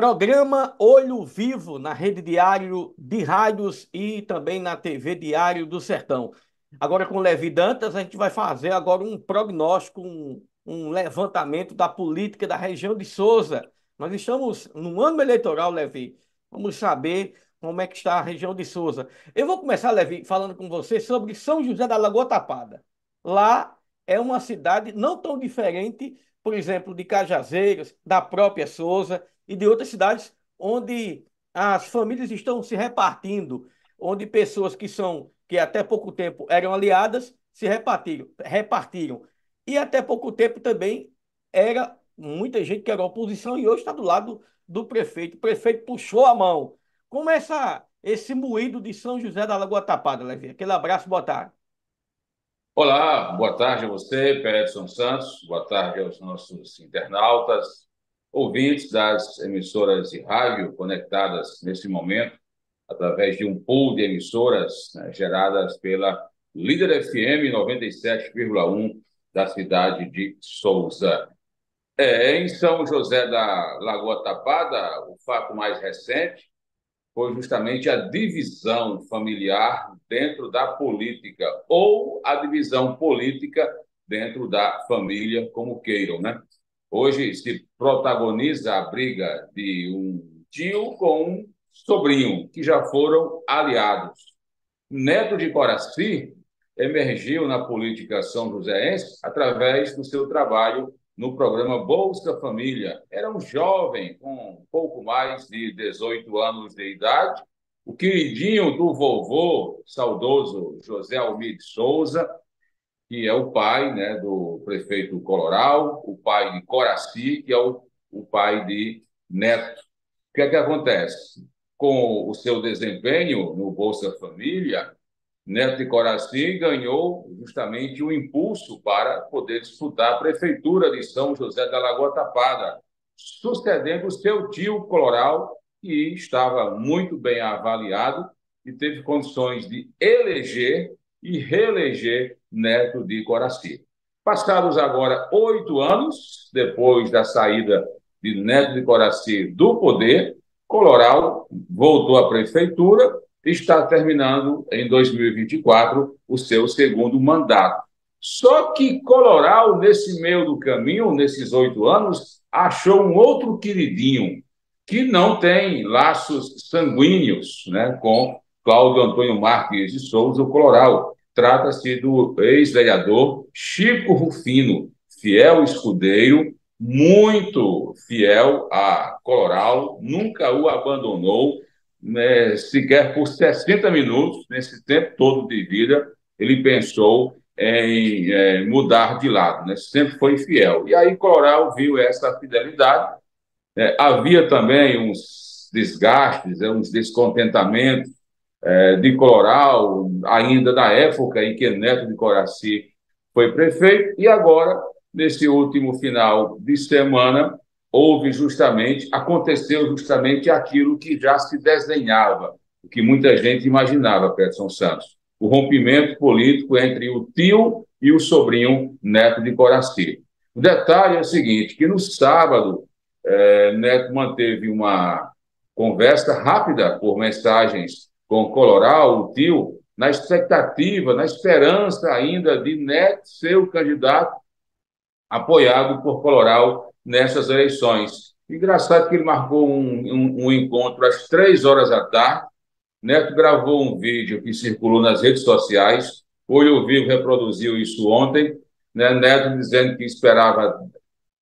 Programa Olho Vivo na Rede Diário de Rádios e também na TV Diário do Sertão. Agora com Levi Dantas, a gente vai fazer agora um prognóstico, um, um levantamento da política da região de Souza. Nós estamos no ano eleitoral, Levi. Vamos saber como é que está a região de Souza. Eu vou começar, Levi, falando com você sobre São José da Lagoa Tapada. Lá é uma cidade não tão diferente, por exemplo, de Cajazeiras, da própria Souza e de outras cidades onde as famílias estão se repartindo, onde pessoas que são que até pouco tempo eram aliadas se repartiram, repartiram. E até pouco tempo também era muita gente que era oposição e hoje está do lado do prefeito. O prefeito puxou a mão. Como é essa, esse moído de São José da Lagoa Tapada, Levi? Aquele abraço, boa tarde. Olá, boa tarde a você, Pedro Santos, boa tarde aos nossos internautas, ouvintes das emissoras de rádio conectadas nesse momento, através de um pool de emissoras né, geradas pela Líder FM 97,1 da cidade de Souza. É, em São José da Lagoa Tapada, o fato mais recente foi justamente a divisão familiar dentro da política, ou a divisão política dentro da família, como queiram, né? Hoje se protagoniza a briga de um tio com um sobrinho, que já foram aliados. Neto de Coraci emergiu na política são joséense através do seu trabalho no programa Bolsa Família. Era um jovem com pouco mais de 18 anos de idade, o queridinho do vovô, saudoso José Almir Souza, que é o pai né, do prefeito Coloral, o pai de Coraci, que é o, o pai de Neto. O que é que acontece? Com o seu desempenho no Bolsa Família, Neto de Coraci ganhou justamente um impulso para poder disputar a prefeitura de São José da Lagoa Tapada, sucedendo o seu tio Coloral, que estava muito bem avaliado e teve condições de eleger e reeleger Neto de Coraci. Passados agora oito anos, depois da saída de Neto de Coraci do poder, Coloral voltou à prefeitura está terminando em 2024 o seu segundo mandato. Só que Coloral, nesse meio do caminho, nesses oito anos, achou um outro queridinho que não tem laços sanguíneos né, com Cláudio Antônio Marques de Souza, o Coloral. Trata-se do ex-vereador Chico Rufino, fiel escudeiro, muito fiel a Coloral, nunca o abandonou, né, sequer por 60 minutos, nesse tempo todo de vida, ele pensou em é, mudar de lado, né? sempre foi fiel. E aí Coral viu essa fidelidade. É, havia também uns desgastes, né, uns descontentamentos é, de Coral, ainda na época em que Neto de Coraci foi prefeito, e agora, nesse último final de semana, houve justamente, aconteceu justamente aquilo que já se desenhava, o que muita gente imaginava, Peterson Santos. O rompimento político entre o tio e o sobrinho Neto de Coraci. O detalhe é o seguinte, que no sábado, é, Neto manteve uma conversa rápida por mensagens com Coloral, o tio, na expectativa, na esperança ainda de Neto ser o candidato apoiado por Coloral nessas eleições. Engraçado que ele marcou um, um, um encontro às três horas da tarde. Neto gravou um vídeo que circulou nas redes sociais. Olho Vivo reproduziu isso ontem. Né? Neto dizendo que esperava,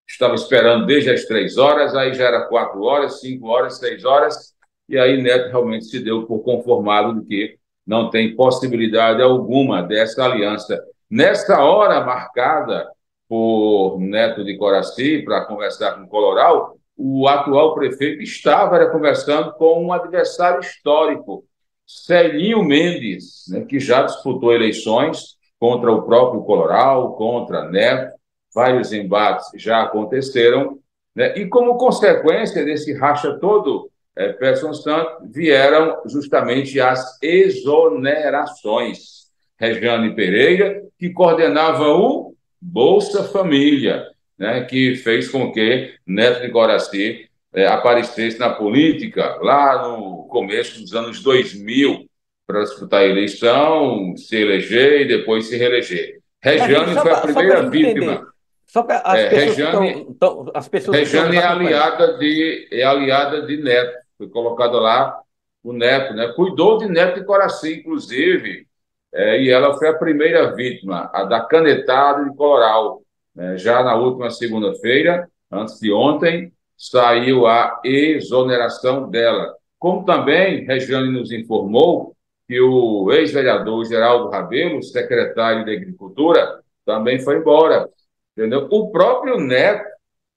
estava esperando desde as três horas, aí já era quatro horas, cinco horas, seis horas, e aí Neto realmente se deu por conformado de que não tem possibilidade alguma dessa aliança. Nessa hora marcada por Neto de Coraci para conversar com o Coloral, o atual prefeito estava conversando com um adversário histórico, Celinho Mendes, né, que já disputou eleições contra o próprio Coloral, contra Neto, vários embates já aconteceram, né, e como consequência desse racha todo, é, Peterson Santos, vieram justamente as exonerações. Regiane Pereira, que coordenava o Bolsa Família, né, que fez com que Neto de Guaraci é, aparecesse na política lá no começo dos anos 2000 para disputar a eleição, se eleger e depois se reeleger. Regiane foi a primeira vítima. Só para as, é, Regiane, tão, as pessoas Regiane é aliada de é aliada de Neto, foi colocado lá o Neto, né? Cuidou de Neto e Coraci, inclusive, é, e ela foi a primeira vítima, a da canetada de Coloral. Né? Já na última segunda-feira, antes de ontem, saiu a exoneração dela. Como também Regiane nos informou que o ex-vereador Geraldo Rabelo, secretário de Agricultura, também foi embora. Entendeu? O próprio Neto,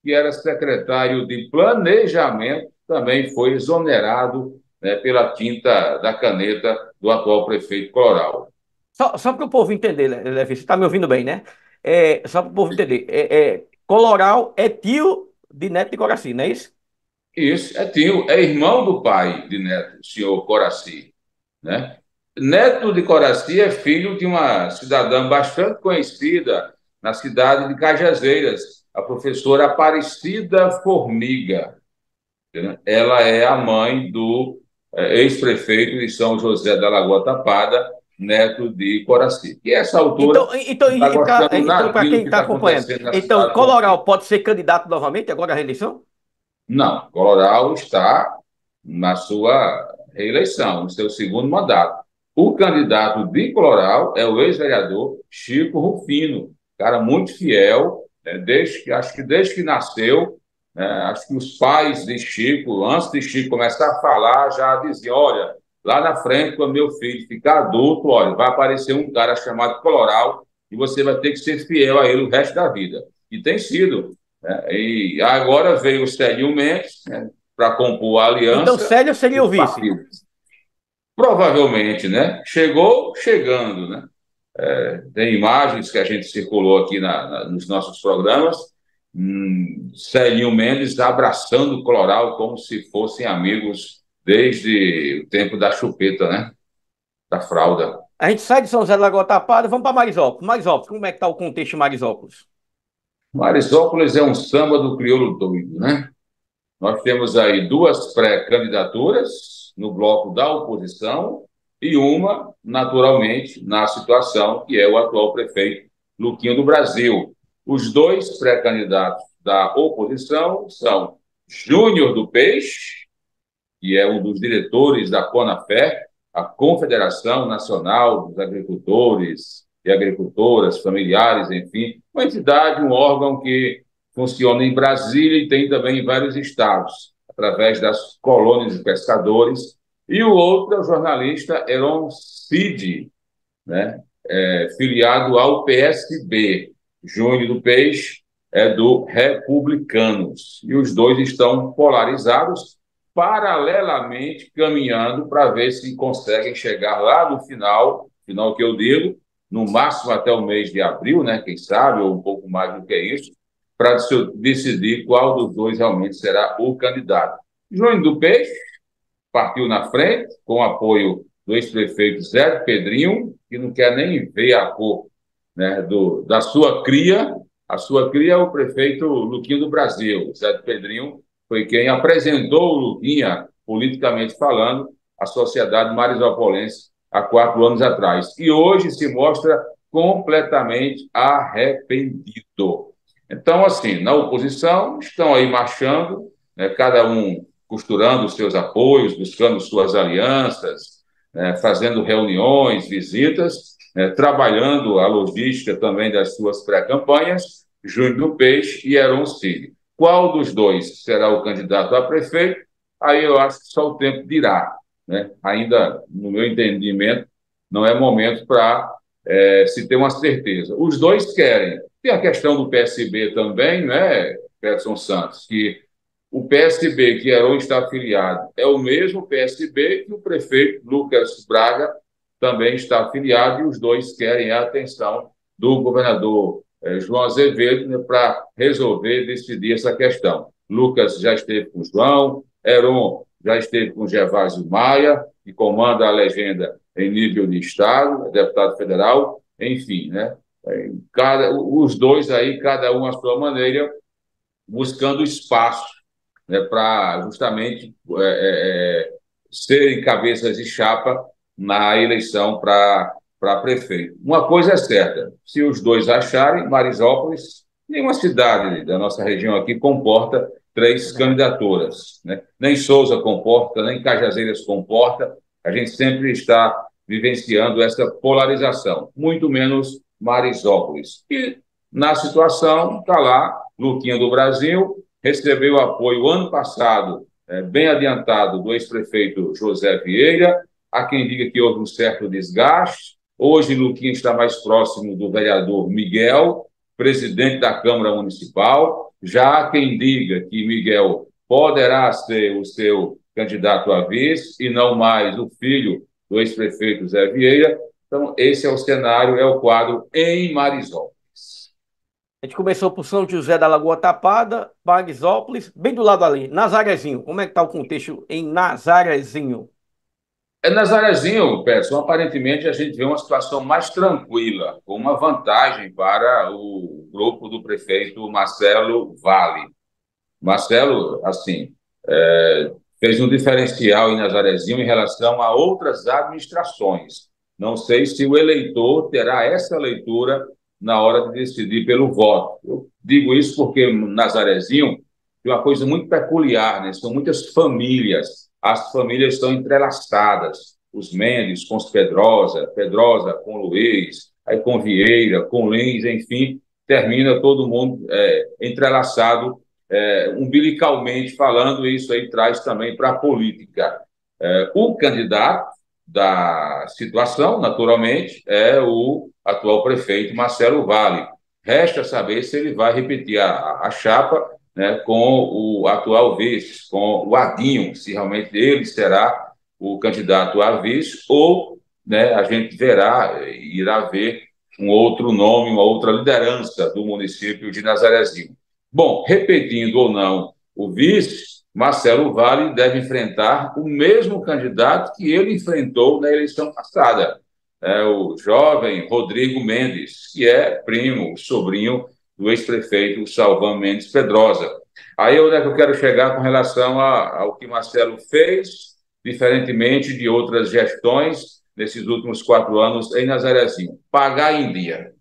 que era secretário de Planejamento, também foi exonerado né, pela tinta da caneta do atual prefeito Coral. Só, só para o povo entender, Levi, você está me ouvindo bem, né? É, só para o povo entender. É, é, Coloral é tio de Neto de Coraci, não é isso? Isso, é tio, é irmão do pai de Neto, o senhor Coraci. Né? Neto de Coraci é filho de uma cidadã bastante conhecida na cidade de Cajazeiras, a professora Aparecida Formiga. Ela é a mãe do é, ex-prefeito de São José da Lagoa Tapada, neto de Coraci. E essa altura. Então, então, tá então para quem está tá acompanhando, então, Coloral pode ser candidato novamente agora à reeleição? Não, Coloral está na sua reeleição, no seu segundo mandato. O candidato de Coloral é o ex-vereador Chico Rufino, cara muito fiel, né, desde que, acho que desde que nasceu, né, acho que os pais de Chico, antes de Chico começar a falar, já diziam: olha, Lá na frente, quando meu filho ficar adulto, olha, vai aparecer um cara chamado Coloral e você vai ter que ser fiel a ele o resto da vida. E tem sido. Né? E agora veio o Célio Mendes né, para compor a aliança. Então, Célio seria o vice? Provavelmente, né? Chegou chegando, né? É, tem imagens que a gente circulou aqui na, na, nos nossos programas. Hum, Celinho Mendes abraçando o Coloral como se fossem amigos desde o tempo da chupeta, né? Da fralda. A gente sai de São José da Lagoa Tapada, vamos para Marisópolis. Marisópolis, como é que está o contexto de Marisópolis? Marisópolis é um samba do crioulo doido, né? Nós temos aí duas pré-candidaturas no bloco da oposição e uma, naturalmente, na situação que é o atual prefeito Luquinho do Brasil. Os dois pré-candidatos da oposição são Júnior do Peixe que é um dos diretores da CONAFÉ, a Confederação Nacional dos Agricultores e Agricultoras Familiares, enfim, uma entidade, um órgão que funciona em Brasília e tem também em vários estados, através das colônias de pescadores. E o outro é o jornalista Heron Cid, né, é, filiado ao PSB. Júnior do Peixe é do Republicanos. E os dois estão polarizados, paralelamente caminhando para ver se conseguem chegar lá no final, final que eu digo, no máximo até o mês de abril, né, quem sabe, ou um pouco mais do que isso, para decidir qual dos dois realmente será o candidato. Júnior do Peixe partiu na frente, com apoio do ex-prefeito Zé Pedrinho, que não quer nem ver a cor né, do, da sua cria. A sua cria é o prefeito Luquinho do Brasil, Zé Pedrinho, foi quem apresentou o Luquinha, politicamente falando, à sociedade marisopolense há quatro anos atrás. E hoje se mostra completamente arrependido. Então, assim, na oposição, estão aí marchando, né, cada um costurando os seus apoios, buscando suas alianças, né, fazendo reuniões, visitas, né, trabalhando a logística também das suas pré-campanhas, Júnior do Peixe e Heron Cid. Qual dos dois será o candidato a prefeito? Aí eu acho que só o tempo dirá. Né? Ainda, no meu entendimento, não é momento para é, se ter uma certeza. Os dois querem. Tem a questão do PSB também, né, Peterson Santos, que o PSB que Heron está afiliado é o mesmo PSB que o prefeito Lucas Braga também está afiliado, e os dois querem a atenção do governador é, João Azevedo né, para resolver, decidir essa questão. Lucas já esteve com João, Heron já esteve com Gervásio Maia, que comanda a legenda em nível de Estado, é deputado federal, enfim, né? É, cada, os dois aí, cada um à sua maneira, buscando espaço né, para justamente é, é, serem cabeças de chapa na eleição para prefeito. Uma coisa é certa: se os dois acharem, Marisópolis, nenhuma cidade da nossa região aqui comporta três candidaturas. Né? Nem Souza comporta, nem Cajazeiras comporta. A gente sempre está vivenciando essa polarização, muito menos Marisópolis. E na situação, está lá, Luquinha do Brasil, recebeu apoio ano passado, é, bem adiantado, do ex-prefeito José Vieira. Há quem diga que houve um certo desgaste. Hoje, Luquinha está mais próximo do vereador Miguel, presidente da Câmara Municipal. Já há quem diga que Miguel poderá ser o seu candidato a vice e não mais o filho do ex-prefeito Zé Vieira. Então, esse é o cenário, é o quadro em Marisol. A gente começou por São José da Lagoa Tapada, Marisópolis, bem do lado ali, Nazarezinho. Como é que está o contexto em Nazarezinho? É Nazarezinho, Peterson, aparentemente a gente vê uma situação mais tranquila, com uma vantagem para o grupo do prefeito Marcelo Vale. Marcelo, assim, é, fez um diferencial em Nazarezinho em relação a outras administrações. Não sei se o eleitor terá essa leitura na hora de decidir pelo voto. Eu digo isso porque Nazarezinho tem uma coisa muito peculiar, né? São muitas famílias, as famílias estão entrelaçadas. Os Mendes com os Pedrosa, Pedrosa com Luiz, aí com Vieira, com Lins, enfim, termina todo mundo é, entrelaçado é, umbilicalmente falando, e isso aí traz também para a política. É, o candidato da situação, naturalmente, é o atual prefeito Marcelo Vale. Resta saber se ele vai repetir a, a chapa né, com o atual vice, com o Adinho, se realmente ele será o candidato a vice, ou né, a gente verá, irá ver um outro nome, uma outra liderança do município de Nazarezinho. Bom, repetindo ou não o vice, Marcelo Vale deve enfrentar o mesmo candidato que ele enfrentou na eleição passada, é o jovem Rodrigo Mendes, que é primo, sobrinho do ex-prefeito Salvão Mendes Pedrosa. Aí onde é que eu quero chegar com relação ao que Marcelo fez, diferentemente de outras gestões nesses últimos quatro anos em Nazarezinho. Pagar em dia.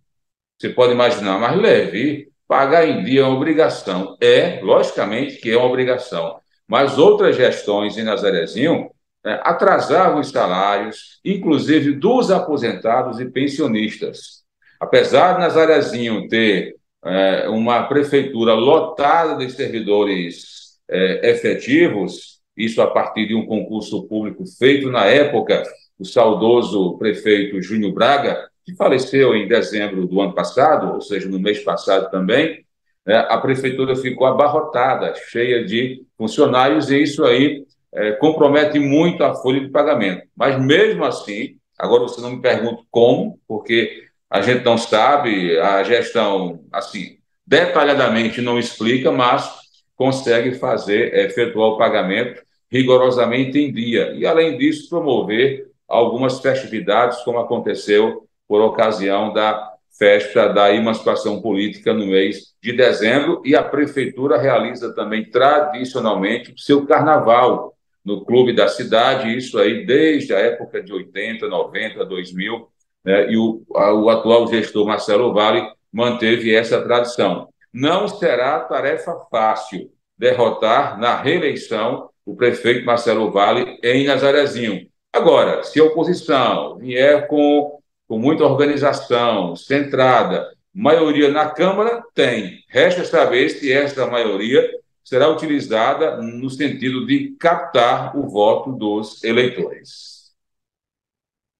Você pode imaginar, mas leve, pagar em dia é uma obrigação. É, logicamente que é uma obrigação mas outras gestões em Nazarezinho né, atrasavam os salários, inclusive dos aposentados e pensionistas. Apesar de Nazarezinho ter é, uma prefeitura lotada de servidores é, efetivos, isso a partir de um concurso público feito na época, o saudoso prefeito Júnior Braga, que faleceu em dezembro do ano passado, ou seja, no mês passado também, né, a prefeitura ficou abarrotada, cheia de funcionários, e isso aí é, compromete muito a folha de pagamento. Mas mesmo assim, agora você não me pergunta como, porque a gente não sabe, a gestão, assim, detalhadamente não explica, mas consegue fazer, efetuar o pagamento rigorosamente em dia. E, além disso, promover algumas festividades, como aconteceu por ocasião da festa da emancipação política no mês de dezembro e a prefeitura realiza também tradicionalmente o seu carnaval no clube da cidade, isso aí desde a época de 80, 90, 2000, né, e o, a, o atual gestor Marcelo Vale manteve essa tradição. Não será tarefa fácil derrotar na reeleição o prefeito Marcelo Vale em Nazarezinho. Agora, se a oposição vier com com muita organização, centrada, maioria na Câmara, tem. Resta saber se essa maioria será utilizada no sentido de captar o voto dos eleitores.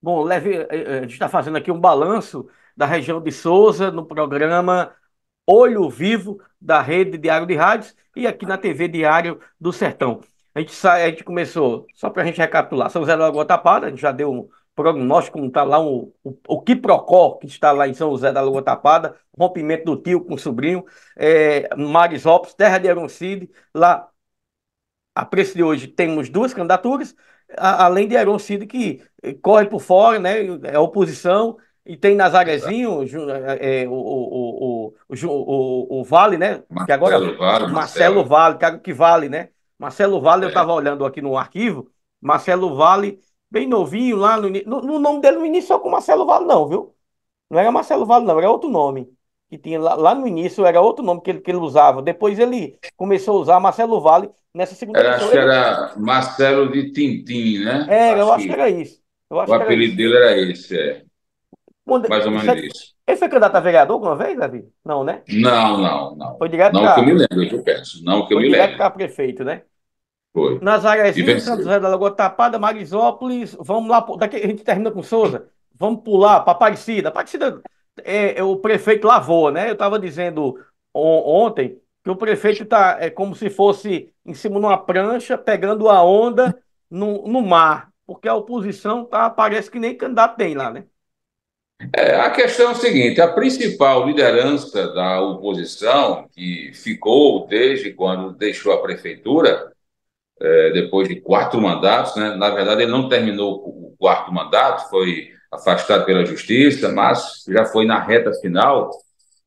Bom, Leve, eh, eh, a gente está fazendo aqui um balanço da região de Souza no programa Olho Vivo da Rede Diário de Rádios e aqui na TV Diário do Sertão. A gente, sai, a gente começou, só para a gente recapitular, São José da Lagoa Tapada, a gente já deu um, prognóstico, como está lá o, o, o Quiprocó, que está lá em São José da Lagoa Tapada, rompimento do tio com o sobrinho, é, Marisópolis, terra de Aroncide, lá a preço de hoje temos duas candidaturas, a, além de Aroncide que corre por fora, né, é oposição, e tem Nazarezinho, é, o, o, o, o, o, Vale, né? Marcelo que agora, Vale, Marcelo, Vale, que, que vale, né? Marcelo Vale, eu estava olhando aqui no arquivo, Marcelo Vale, bem novinho lá no início. No, no, nome dele não iniciou com Marcelo Vale, não, viu? Não era Marcelo Vale, não, era outro nome. Que tinha lá, lá no início, era outro nome que ele, que ele usava. Depois ele começou a usar Marcelo Vale nessa segunda era, Acho que era Marcelo de Tintim, né? É, eu acho que, que era isso. o apelido dele era esse, é. Mais ou menos isso. Ele foi candidato a vereador alguma vez, Davi? Não, né? Não, não, não. Foi direto Não pra... que eu me lembro, eu peço. Não que eu foi me direto para prefeito, né? Foi. Nazarezinho, Santos José da Lagoa Tapada, Marisópolis, vamos lá, daqui a gente termina com Souza, vamos pular para Aparecida. Aparecida, é, é, o prefeito lavou, né? Eu estava dizendo on, ontem que o prefeito está é, como se fosse em cima de uma prancha, pegando a onda no, no mar, porque a oposição tá, parece que nem candidato tem lá, né? É, a questão é o seguinte: a principal liderança da oposição, que ficou desde quando deixou a prefeitura, é, depois de quatro mandatos, né? na verdade, ele não terminou o quarto mandato, foi afastado pela justiça, mas já foi na reta final,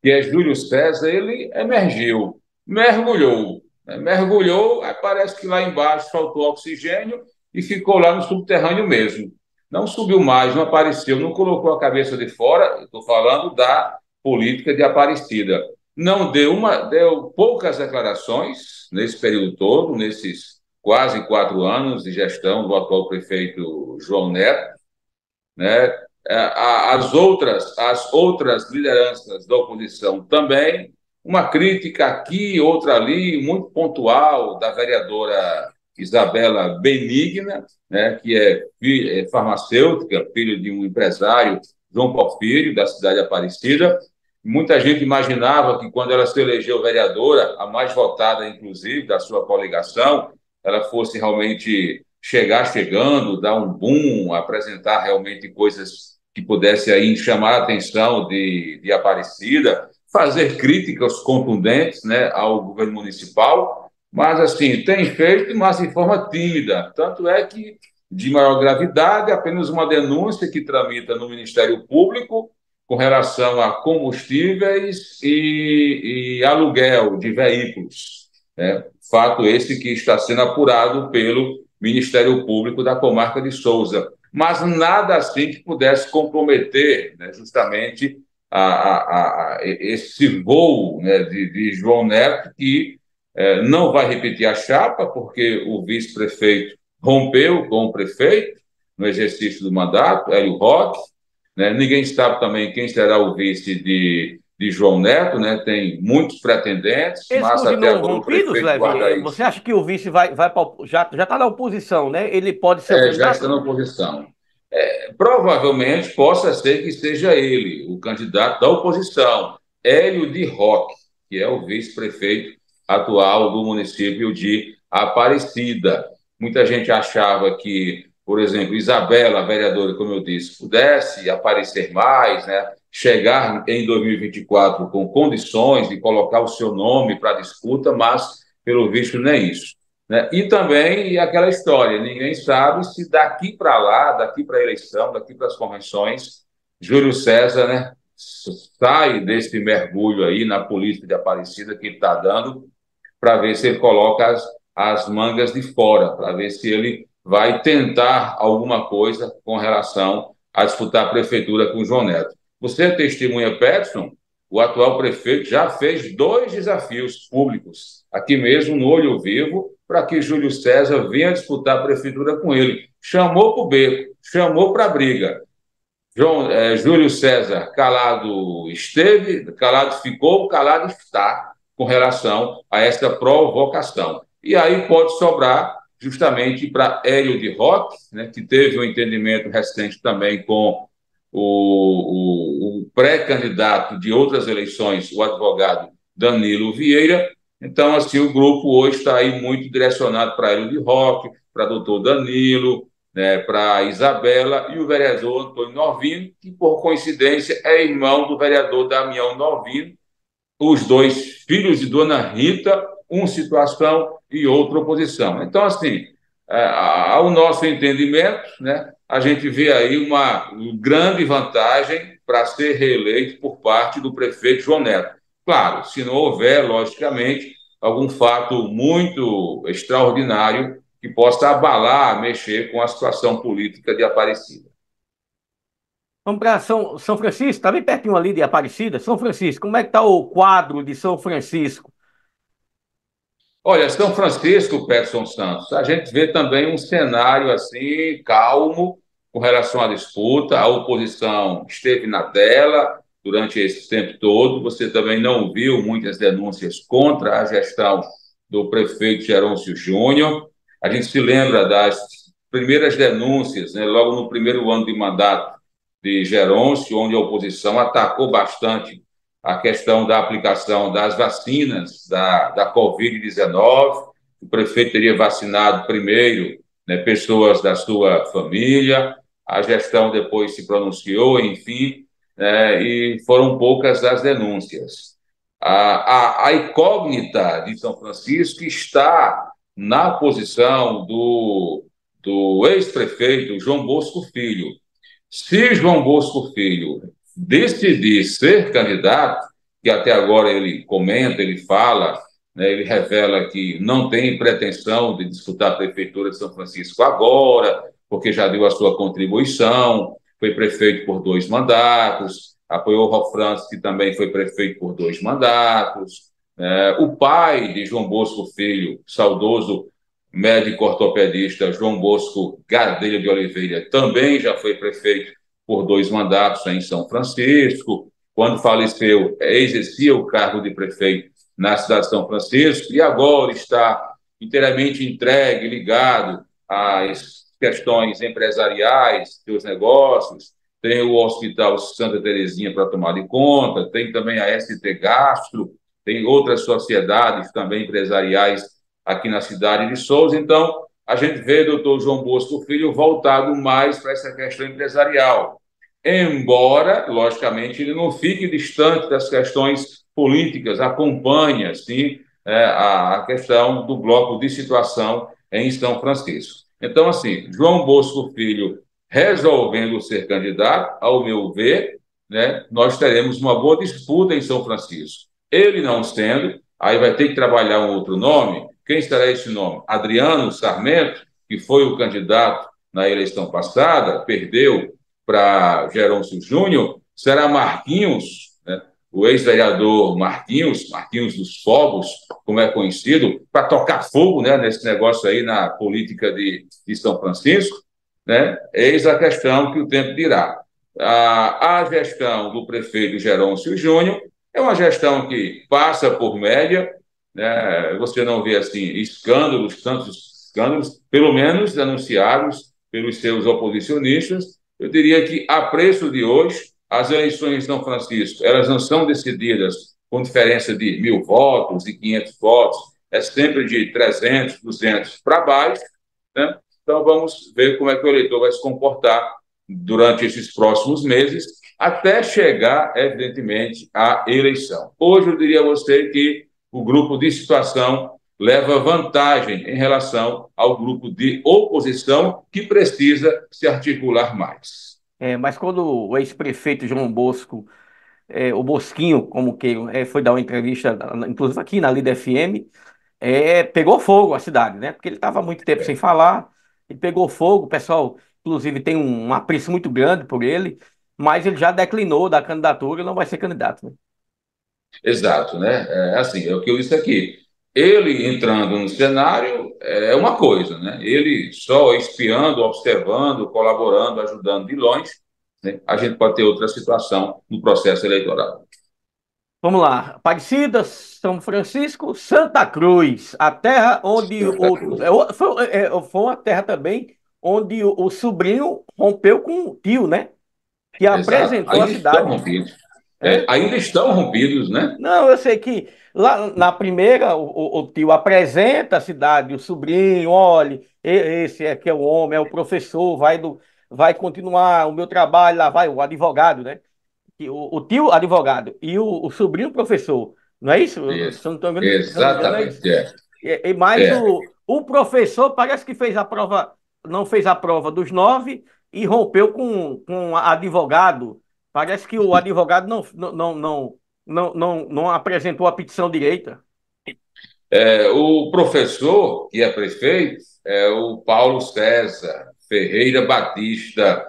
que é Júlio César, ele emergiu, mergulhou. Né? Mergulhou, parece que lá embaixo faltou oxigênio e ficou lá no subterrâneo mesmo não subiu mais, não apareceu, não colocou a cabeça de fora, estou falando da política de Aparecida. Não deu uma, deu poucas declarações nesse período todo, nesses quase quatro anos de gestão do atual prefeito João Neto, né? É, as outras, as outras lideranças da oposição também, uma crítica aqui, outra ali, muito pontual da vereadora Isabela Benigna, né, que é, é farmacêutica, filha de um empresário, João Porfírio, da cidade de Aparecida. Muita gente imaginava que quando ela se elegeu vereadora, a mais votada, inclusive, da sua coligação, ela fosse realmente chegar chegando, dar um boom, apresentar realmente coisas que pudesse aí chamar a atenção de, de Aparecida, fazer críticas contundentes né, ao governo municipal, mas, assim, tem feito, mas de forma tímida. Tanto é que, de maior gravidade, apenas uma denúncia que tramita no Ministério Público com relação a combustíveis e, e aluguel de veículos. Né? Fato esse que está sendo apurado pelo Ministério Público da comarca de Souza. Mas nada assim que pudesse comprometer né, justamente a, a, a, esse voo né, de, de João Neto, que é, não vai repetir a chapa, porque o vice-prefeito rompeu com o prefeito no exercício do mandato, Hélio Roque. Né? Ninguém sabe também quem será o vice de, de João Neto, né? tem muitos pretendentes, Eles mas até agora rompidos, Levi? Você acha que o vice vai, vai pra, já está na oposição, né? Ele pode ser. É, já está na oposição. É, provavelmente possa ser que seja ele, o candidato da oposição, Hélio de Roque, que é o vice-prefeito atual do município de Aparecida. Muita gente achava que, por exemplo, Isabela, vereadora, como eu disse, pudesse aparecer mais, né? Chegar em 2024 com condições de colocar o seu nome para disputa, mas, pelo visto, nem isso. Né? E também aquela história: ninguém sabe se daqui para lá, daqui para a eleição, daqui para as convenções, Júlio César né, sai desse mergulho aí na política de Aparecida que ele está dando para ver se ele coloca as, as mangas de fora, para ver se ele vai tentar alguma coisa com relação a disputar a prefeitura com o João Neto. Você é testemunha, Peterson, o atual prefeito já fez dois desafios públicos, aqui mesmo no Olho Vivo, para que Júlio César venha disputar a prefeitura com ele. Chamou para o beco, chamou para a briga. João, é, Júlio César calado esteve, calado ficou, calado está com relação a essa provocação. E aí pode sobrar justamente para Hélio de Roque, né, que teve um entendimento recente também com o, o, o pré-candidato de outras eleições, o advogado Danilo Vieira. Então, assim, o grupo hoje está aí muito direcionado para Hélio de Roque, para doutor Danilo, né, para Isabela e o vereador Antônio Novino, que, por coincidência, é irmão do vereador Damião Novino, os dois filhos de Dona Rita, uma situação e outra oposição. Então, assim, é, ao nosso entendimento, né, a gente vê aí uma grande vantagem para ser reeleito por parte do prefeito João Neto. Claro, se não houver, logicamente, algum fato muito extraordinário que possa abalar, mexer com a situação política de Aparecida. Vamos para São, São Francisco, está bem pertinho ali de Aparecida. São Francisco, como é que está o quadro de São Francisco? Olha, São Francisco, Peterson Santos, a gente vê também um cenário assim calmo com relação à disputa. A oposição esteve na tela durante esse tempo todo. Você também não viu muitas denúncias contra a gestão do prefeito Gerôncio Júnior. A gente se lembra das primeiras denúncias, né, logo no primeiro ano de mandato de Gerôncio, onde a oposição atacou bastante a questão da aplicação das vacinas da, da Covid-19. O prefeito teria vacinado primeiro né, pessoas da sua família, a gestão depois se pronunciou, enfim, né, e foram poucas as denúncias. A, a, a incógnita de São Francisco está na posição do, do ex-prefeito João Bosco Filho. Se João Bosco Filho decidir ser candidato, que até agora ele comenta, ele fala, né, ele revela que não tem pretensão de disputar a prefeitura de São Francisco agora, porque já deu a sua contribuição, foi prefeito por dois mandatos, apoiou o Francis, que também foi prefeito por dois mandatos, é, o pai de João Bosco Filho, saudoso médico ortopedista João Bosco Gadelha de Oliveira, também já foi prefeito por dois mandatos em São Francisco. Quando faleceu, exercia o cargo de prefeito na cidade de São Francisco e agora está inteiramente entregue, ligado às questões empresariais, seus negócios. Tem o Hospital Santa Terezinha para tomar de conta, tem também a ST Gastro, tem outras sociedades também empresariais aqui na cidade de Souza. Então, a gente vê o doutor João Bosco Filho voltado mais para essa questão empresarial. Embora, logicamente, ele não fique distante das questões políticas, acompanha, sim, é, a questão do bloco de situação em São Francisco. Então, assim, João Bosco Filho resolvendo ser candidato, ao meu ver, né, nós teremos uma boa disputa em São Francisco. Ele não sendo, aí vai ter que trabalhar um outro nome. Quem será esse nome? Adriano Sarmento, que foi o candidato na eleição passada, perdeu para Gerôncio Júnior. Será Marquinhos? O ex-vereador Marquinhos, Marquinhos dos Fogos, como é conhecido, para tocar fogo né, nesse negócio aí na política de, de São Francisco. Né? Eis a questão que o tempo dirá. A, a gestão do prefeito Gerôncio Júnior é uma gestão que passa por média, né? você não vê assim escândalos, tantos escândalos, pelo menos anunciados pelos seus oposicionistas. Eu diria que, a preço de hoje, as eleições em São Francisco elas não são decididas com diferença de mil votos e 500 votos, é sempre de 300, 200 para baixo. Né? Então, vamos ver como é que o eleitor vai se comportar durante esses próximos meses até chegar, evidentemente, à eleição. Hoje eu diria a você que o grupo de situação leva vantagem em relação ao grupo de oposição que precisa se articular mais. É, mas quando o ex-prefeito João Bosco, é, o Bosquinho, como que é, foi dar uma entrevista, inclusive aqui na Lida FM, é, pegou fogo a cidade, né? Porque ele estava muito tempo sem falar, e pegou fogo, o pessoal, inclusive, tem um, um apreço muito grande por ele, mas ele já declinou da candidatura e não vai ser candidato. Né? Exato, né? É assim, é o que eu disse aqui. Ele entrando no cenário é uma coisa, né? Ele só espiando, observando, colaborando, ajudando de longe, né? a gente pode ter outra situação no processo eleitoral. Vamos lá. Aparecida, São Francisco, Santa Cruz, a terra onde o. É, foi, é, foi uma terra também onde o, o sobrinho rompeu com o tio, né? que Exato. apresentou ainda a cidade. Estão rompidos. É, ainda estão rompidos, né? Não, eu sei que lá na primeira o, o tio apresenta a cidade, o sobrinho, olhe, esse é que é o homem, é o professor, vai do, vai continuar o meu trabalho, lá vai o advogado, né? O, o tio advogado e o, sobrinho professor, não é isso? isso. Não engano, Exatamente. Não é e, e, mas é. o, o professor parece que fez a prova, não fez a prova dos nove e rompeu com, com advogado. Parece que o advogado não, não, não, não, não, não apresentou a petição direita. É, o professor, que é prefeito, é o Paulo César Ferreira Batista,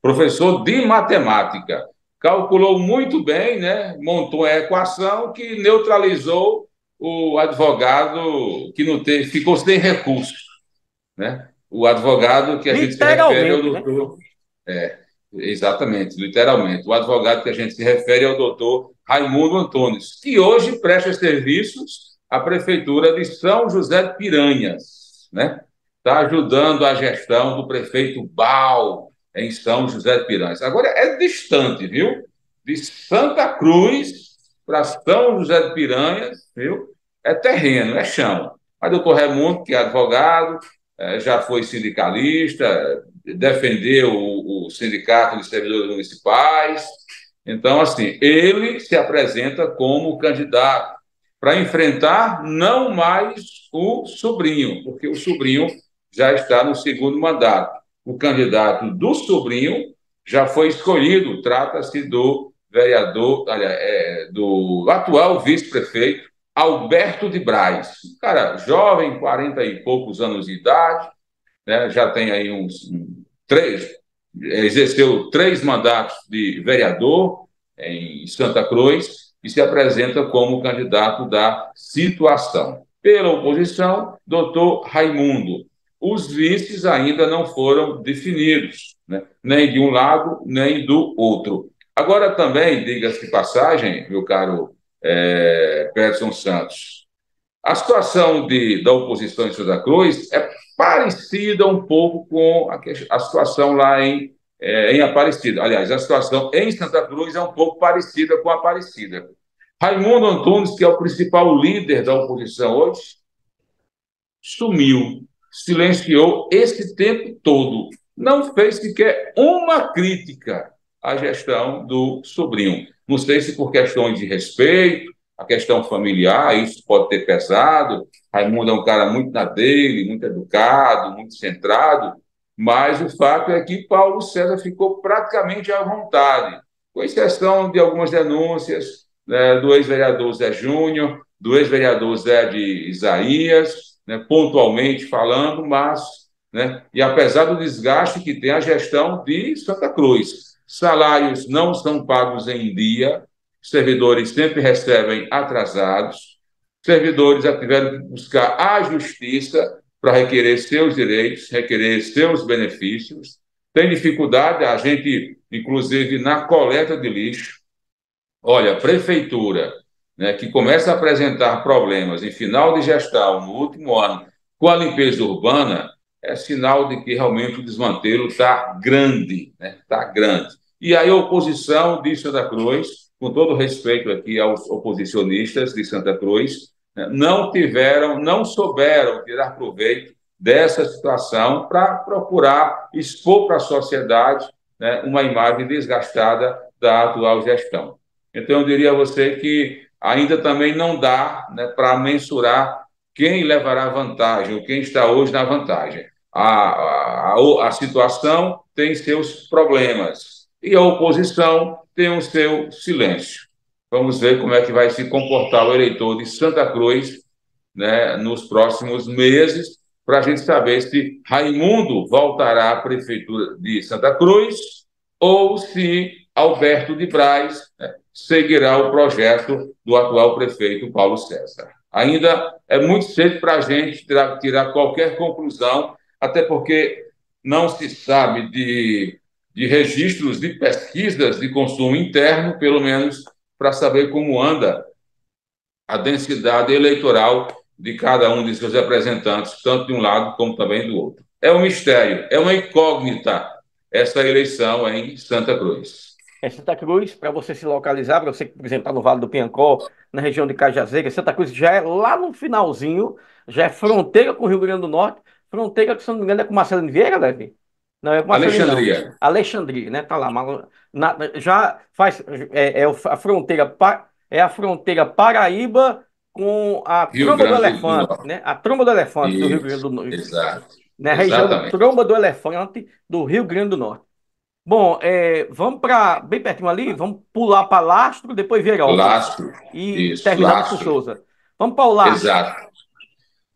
professor de matemática. Calculou muito bem, né? montou a equação que neutralizou o advogado que não teve, ficou sem recurso. Né? O advogado que a gente se refere ao né? doutor. Né? É, exatamente, literalmente. O advogado que a gente se refere ao doutor Raimundo Antunes, que hoje presta serviços à Prefeitura de São José de Piranhas. Né? Está ajudando a gestão do prefeito Bal em São José de Piranhas. Agora é distante, viu? De Santa Cruz para São José de Piranhas, viu? É terreno, é chão. Mas o doutor Raimundo, que é advogado, é, já foi sindicalista, defendeu o, sindicato de servidores municipais. Então, assim, ele se apresenta como candidato para enfrentar não mais o sobrinho, porque o sobrinho já está no segundo mandato. O candidato do sobrinho já foi escolhido, trata-se do vereador, aliás, é, do atual vice-prefeito Alberto de Braz. Cara, jovem, 40 e poucos anos de idade, né, já tem aí uns um, três, exerceu três mandatos de vereador em Santa Cruz e se apresenta como candidato da situação. Pela oposição, doutor Raimundo. Os vices ainda não foram definidos, né? nem de um lado, nem do outro. Agora também, diga-se de passagem, meu caro é, Peterson Santos, a situação de, da oposição em Santa Cruz é parecida um pouco com a, a situação lá em, é, em Aparecida. Aliás, a situação em Santa Cruz é um pouco parecida com a Aparecida. Raimundo Antunes, que é o principal líder da oposição hoje, sumiu silenciou esse tempo todo. Não fez sequer uma crítica à gestão do sobrinho. Não sei se por questões de respeito, a questão familiar, isso pode ter pesado. Raimundo é um cara muito na dele, muito educado, muito centrado, mas o fato é que Paulo César ficou praticamente à vontade, com exceção de algumas denúncias né, do ex-vereador Zé Júnior, do ex-vereador Zé de Isaías, né, pontualmente falando, mas, né, e apesar do desgaste que tem a gestão de Santa Cruz, salários não são pagos em dia, servidores sempre recebem atrasados, servidores já tiveram que buscar a justiça para requerer seus direitos, requerer seus benefícios, tem dificuldade, a gente, inclusive, na coleta de lixo, olha, prefeitura, né, que começa a apresentar problemas em final de gestão, no último ano, com a limpeza urbana, é sinal de que realmente o desmantelo está grande, está né, tá grande. E aí a oposição de Santa Cruz, com todo respeito aqui aos oposicionistas de Santa Cruz, né, não tiveram, não souberam tirar proveito dessa situação para procurar expor para a sociedade né, uma imagem desgastada da atual gestão. Então, eu diria a você que ainda também não dá né, para mensurar quem levará vantagem, ou quem está hoje na vantagem. A, a, a situação tem seus problemas e a oposição tem o seu silêncio. Vamos ver como é que vai se comportar o eleitor de Santa Cruz né, nos próximos meses, para a gente saber se Raimundo voltará à prefeitura de Santa Cruz ou se Alberto de Braz né, seguirá o projeto do atual prefeito Paulo César. Ainda é muito cedo para a gente tirar, tirar, qualquer conclusão, até porque não se sabe de, de registros de pesquisas de consumo interno, pelo menos para saber como anda a densidade eleitoral de cada um de seus representantes, tanto de um lado como também do outro. É um mistério, é uma incógnita essa eleição em Santa Cruz é Santa Cruz, para você se localizar, para você, por exemplo, está no Vale do Piancó, na região de Cajazeira, Santa Cruz já é lá no finalzinho, já é fronteira com o Rio Grande do Norte, fronteira que, se não me engano, é com Marcelino Vieira, Levi? Não, é com Marcelino, Alexandria. Não. Alexandria, né? Tá lá. Na, já faz, é, é a fronteira, é a fronteira Paraíba com a Rio Tromba Grande do Elefante, do né? A Tromba do Elefante Isso, do Rio Grande do Norte. Exato. Né? A região Tromba do Elefante do Rio Grande do Norte. Bom, é, vamos para bem pertinho ali, vamos pular para Lastro, depois Vieira Lastro. E Isso, terminamos com Souza. Vamos para o Lastro. Exato.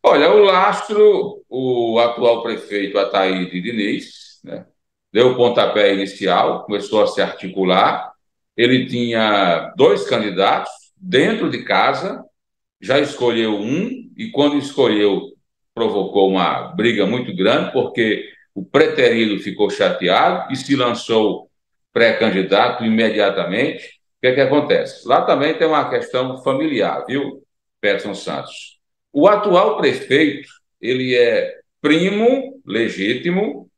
Olha, o lastro, o atual prefeito Ataíde Diniz, né, deu o pontapé inicial, começou a se articular. Ele tinha dois candidatos dentro de casa, já escolheu um, e quando escolheu, provocou uma briga muito grande, porque o preterido ficou chateado e se lançou pré-candidato imediatamente. O que, é que acontece? Lá também tem uma questão familiar, viu, Peterson Santos? O atual prefeito, ele é primo legítimo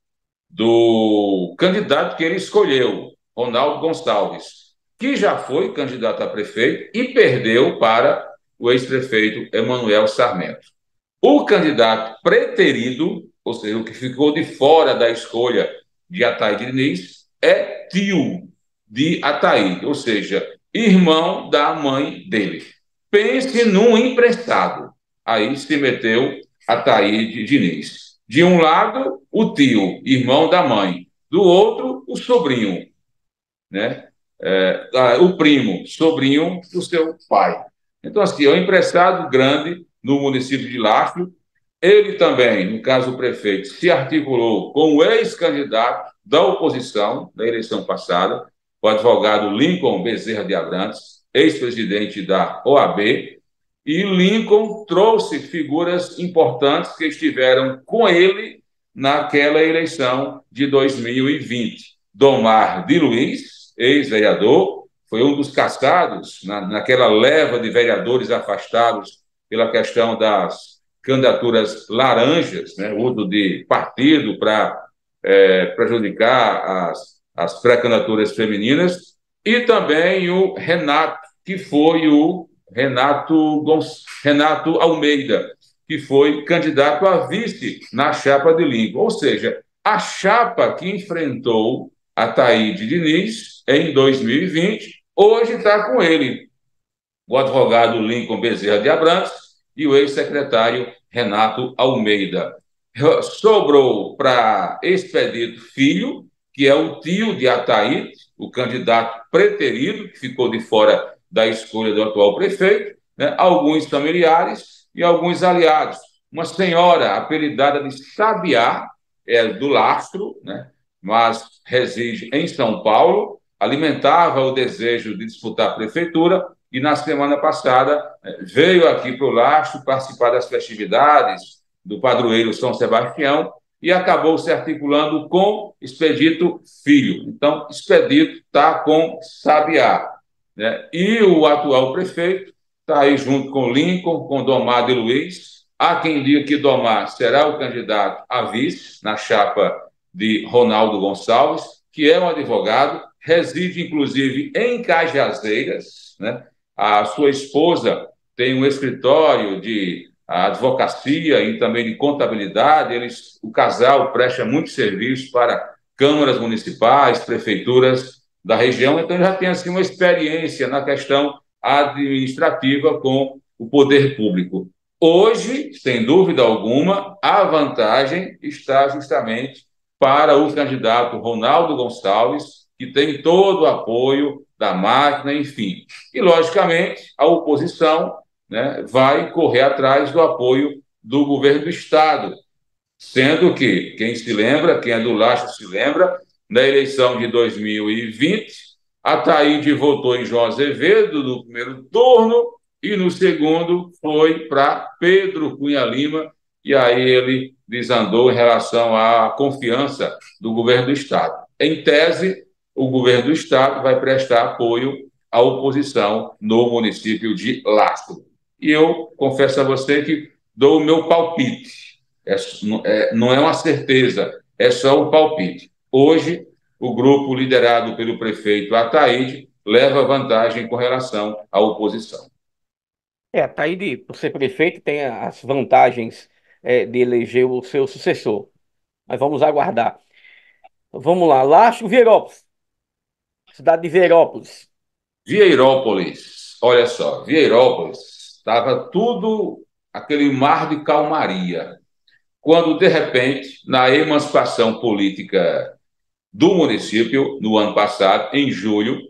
do candidato que ele escolheu, Ronaldo Gonçalves, que já foi candidato a prefeito e perdeu para o ex-prefeito Emanuel Sarmento. O candidato preterido, ou seja, o que ficou de fora da escolha de Ataíde Diniz, é tio de Ataíde, ou seja, irmão da mãe dele. Pense num emprestado. Aí se meteu Ataíde Diniz. De um lado, o tio, irmão da mãe. Do outro, o sobrinho, né? É, o primo, sobrinho do seu pai. Então, assim, é um emprestado grande no município de Lastro. Ele também, no caso o prefeito, se articulou com o ex-candidato da oposição na eleição passada, o advogado Lincoln Bezerra de Abrantes, ex-presidente da OAB, e Lincoln trouxe figuras importantes que estiveram com ele naquela eleição de 2020. Domar de Luiz, ex-vereador, foi um dos caçados na, naquela leva de vereadores afastados pela questão das candidaturas laranjas, né, uso de partido para é, prejudicar as, as pré-candidaturas femininas, e também o Renato, que foi o Renato, Renato Almeida, que foi candidato a vice na chapa de Lincoln. Ou seja, a chapa que enfrentou a Taíde Diniz em 2020, hoje está com ele, o advogado Lincoln Bezerra de Abrantes e o ex-secretário Renato Almeida. Sobrou para Expedito Filho, que é o tio de Ataíde, o candidato preterido, que ficou de fora da escolha do atual prefeito, né? alguns familiares e alguns aliados. Uma senhora apelidada de Sabiá, é do Lastro, né? mas reside em São Paulo, alimentava o desejo de disputar a prefeitura e, na semana passada, é, veio aqui para o Lastro participar das festividades do padroeiro São Sebastião e acabou se articulando com Expedito Filho. Então, Expedito está com Sabiá. Né? E o atual prefeito está aí junto com Lincoln, com Domar de Luiz. Há quem diga que Domar será o candidato a vice na chapa de Ronaldo Gonçalves, que é um advogado, reside inclusive em Cajazeiras. Né? A sua esposa tem um escritório de advocacia e também de contabilidade. Eles, o casal presta muitos serviços para câmaras municipais, prefeituras da região, então já tem assim, uma experiência na questão administrativa com o poder público. Hoje, sem dúvida alguma, a vantagem está justamente para o candidato Ronaldo Gonçalves, que tem todo o apoio da máquina, enfim. E, logicamente, a oposição né, vai correr atrás do apoio do governo do Estado, sendo que, quem se lembra, quem é do Lacho se lembra, na eleição de 2020, a Taíde votou em João Azevedo no primeiro turno e no segundo foi para Pedro Cunha Lima, e aí ele desandou em relação à confiança do governo do Estado. Em tese, o governo do Estado vai prestar apoio à oposição no município de Lastro. E eu confesso a você que dou o meu palpite. É, não é uma certeza, é só um palpite. Hoje, o grupo liderado pelo prefeito Ataíde leva vantagem com relação à oposição. É, Ataíde, por ser prefeito, tem as vantagens é, de eleger o seu sucessor. Mas vamos aguardar. Vamos lá, Lacho Vieirópolis. Cidade de Vieirópolis. Vieirópolis, olha só, Vieirópolis estava tudo aquele mar de calmaria. Quando, de repente, na emancipação política do município, no ano passado, em julho,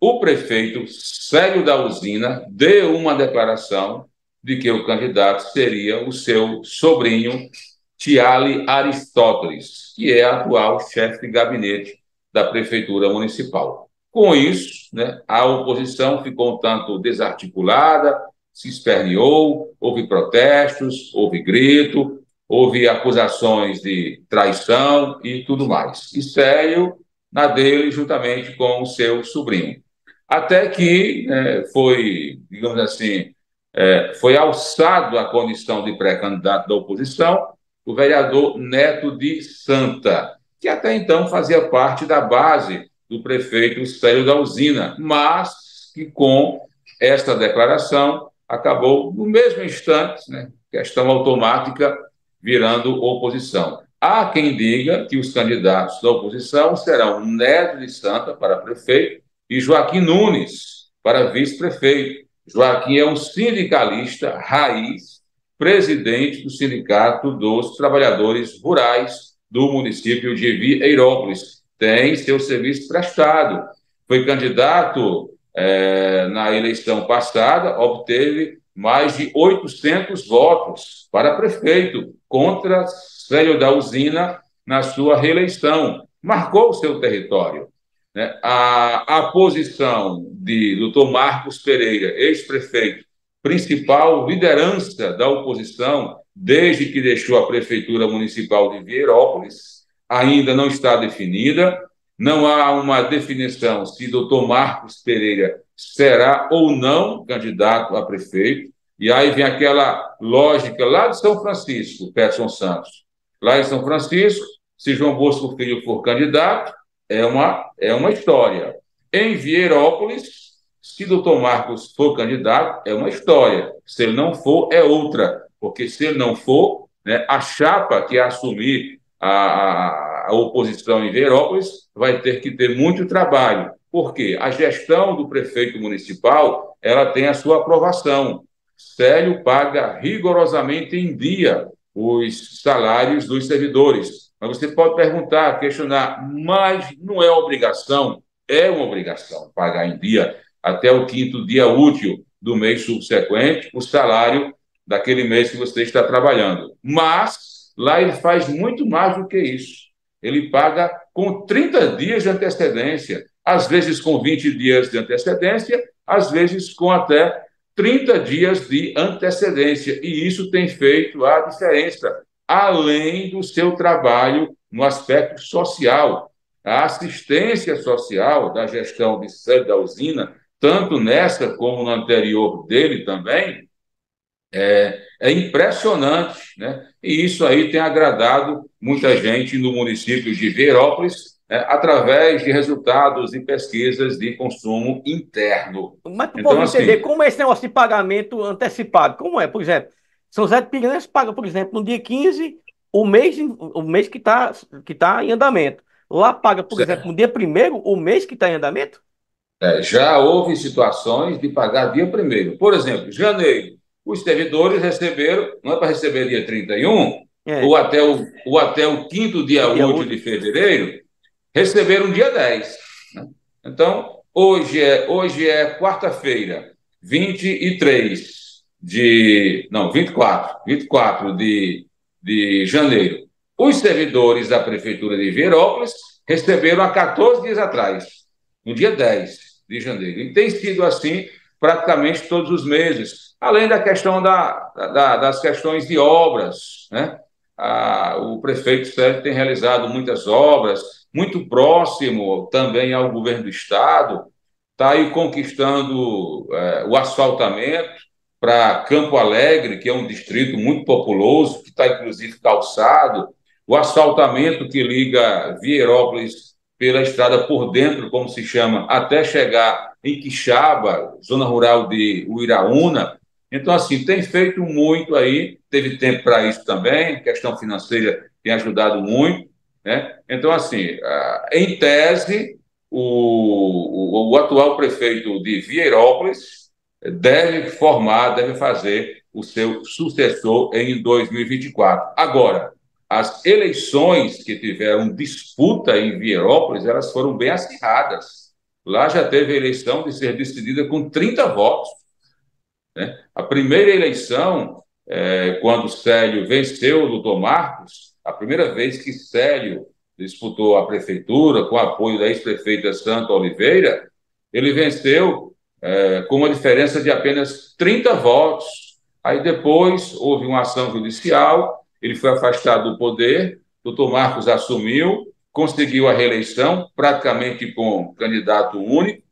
o prefeito Célio da Usina deu uma declaração de que o candidato seria o seu sobrinho Tiale Aristóteles, que é atual chefe de gabinete da Prefeitura Municipal. Com isso, né, a oposição ficou um tanto desarticulada, se esperneou, houve protestos, houve grito, houve acusações de traição e tudo mais. E Célio na dele, juntamente com o seu sobrinho. Até que é, foi, digamos assim, é, foi alçado à condição de pré-candidato da oposição o vereador Neto de Santa, que até então fazia parte da base do prefeito Célio da Usina, mas que com esta declaração acabou, no mesmo instante, né, questão automática, virando oposição. Há quem diga que os candidatos da oposição serão Neto de Santa para prefeito e Joaquim Nunes para vice-prefeito. Joaquim é um sindicalista raiz, presidente do Sindicato dos Trabalhadores Rurais do município de Vieirópolis. Tem seu serviço prestado. Foi candidato é, na eleição passada, obteve mais de 800 votos para prefeito, contra Célio da Usina na sua reeleição. Marcou o seu território. Né? A, a posição de doutor Marcos Pereira, ex-prefeito, principal liderança da oposição desde que deixou a Prefeitura Municipal de Vieirópolis, ainda não está definida. Não há uma definição se doutor Marcos Pereira será ou não candidato a prefeito. E aí vem aquela lógica lá de São Francisco, Peterson Santos. Lá em São Francisco, se João Bosco Filho for candidato, é uma, é uma história. Em Vieirópolis, se doutor Marcos for candidato, é uma história. Se ele não for, é outra. Porque se ele não for, né, a chapa que assumir a, a, oposição em Vieirópolis vai ter que ter muito trabalho. Porque a gestão do prefeito municipal ela tem a sua aprovação. Célio paga rigorosamente em dia os salários dos servidores. Mas você pode perguntar, questionar, mas não é obrigação? É uma obrigação pagar em dia, até o quinto dia útil do mês subsequente, o salário daquele mês que você está trabalhando. Mas lá ele faz muito mais do que isso. Ele paga com 30 dias de antecedência, às vezes com 20 dias de antecedência, às vezes com até 30 dias de antecedência, e isso tem feito a diferença, além do seu trabalho no aspecto social. A assistência social da gestão de sede da usina, tanto nessa como no anterior dele também, é, é, impressionante, né? E isso aí tem agradado muita gente no município de Verópolis, é, através de resultados e pesquisas de consumo interno. Mas para então, assim, entender como é esse negócio de pagamento antecipado, como é, por exemplo, São José de Piranhas paga, por exemplo, no dia 15, o mês, o mês que está que tá em andamento. Lá paga, por certo. exemplo, no dia 1 o mês que está em andamento? É, já houve situações de pagar dia 1 Por exemplo, janeiro, os servidores receberam, não é para receber dia 31, é. ou, até o, ou até o quinto dia, dia útil de fevereiro, receberam dia 10. Né? Então, hoje é, hoje é quarta-feira, 23 de. Não, 24, 24 de, de janeiro. Os servidores da Prefeitura de Verópolis receberam há 14 dias atrás, no dia 10 de janeiro. E tem sido assim praticamente todos os meses, além da questão da, da das questões de obras. Né? Ah, o prefeito Sérgio tem realizado muitas obras, muito próximo também ao governo do Estado, está aí conquistando é, o asfaltamento para Campo Alegre, que é um distrito muito populoso, que está inclusive calçado, o asfaltamento que liga Vieirópolis pela estrada por dentro, como se chama, até chegar em Quixaba, zona rural de Uiraúna. Então, assim, tem feito muito aí, teve tempo para isso também, questão financeira tem ajudado muito, né? Então, assim, em tese, o, o, o atual prefeito de Vieirópolis deve formar, deve fazer o seu sucessor em 2024. Agora, as eleições que tiveram disputa em Vieirópolis, elas foram bem acirradas. Lá já teve eleição de ser decidida com 30 votos. Né? A primeira eleição, é, quando Célio venceu o doutor Marcos, a primeira vez que Célio disputou a prefeitura, com apoio da ex-prefeita Santa Oliveira, ele venceu é, com uma diferença de apenas 30 votos. Aí depois houve uma ação judicial, ele foi afastado do poder, doutor Marcos assumiu, conseguiu a reeleição, praticamente com candidato único,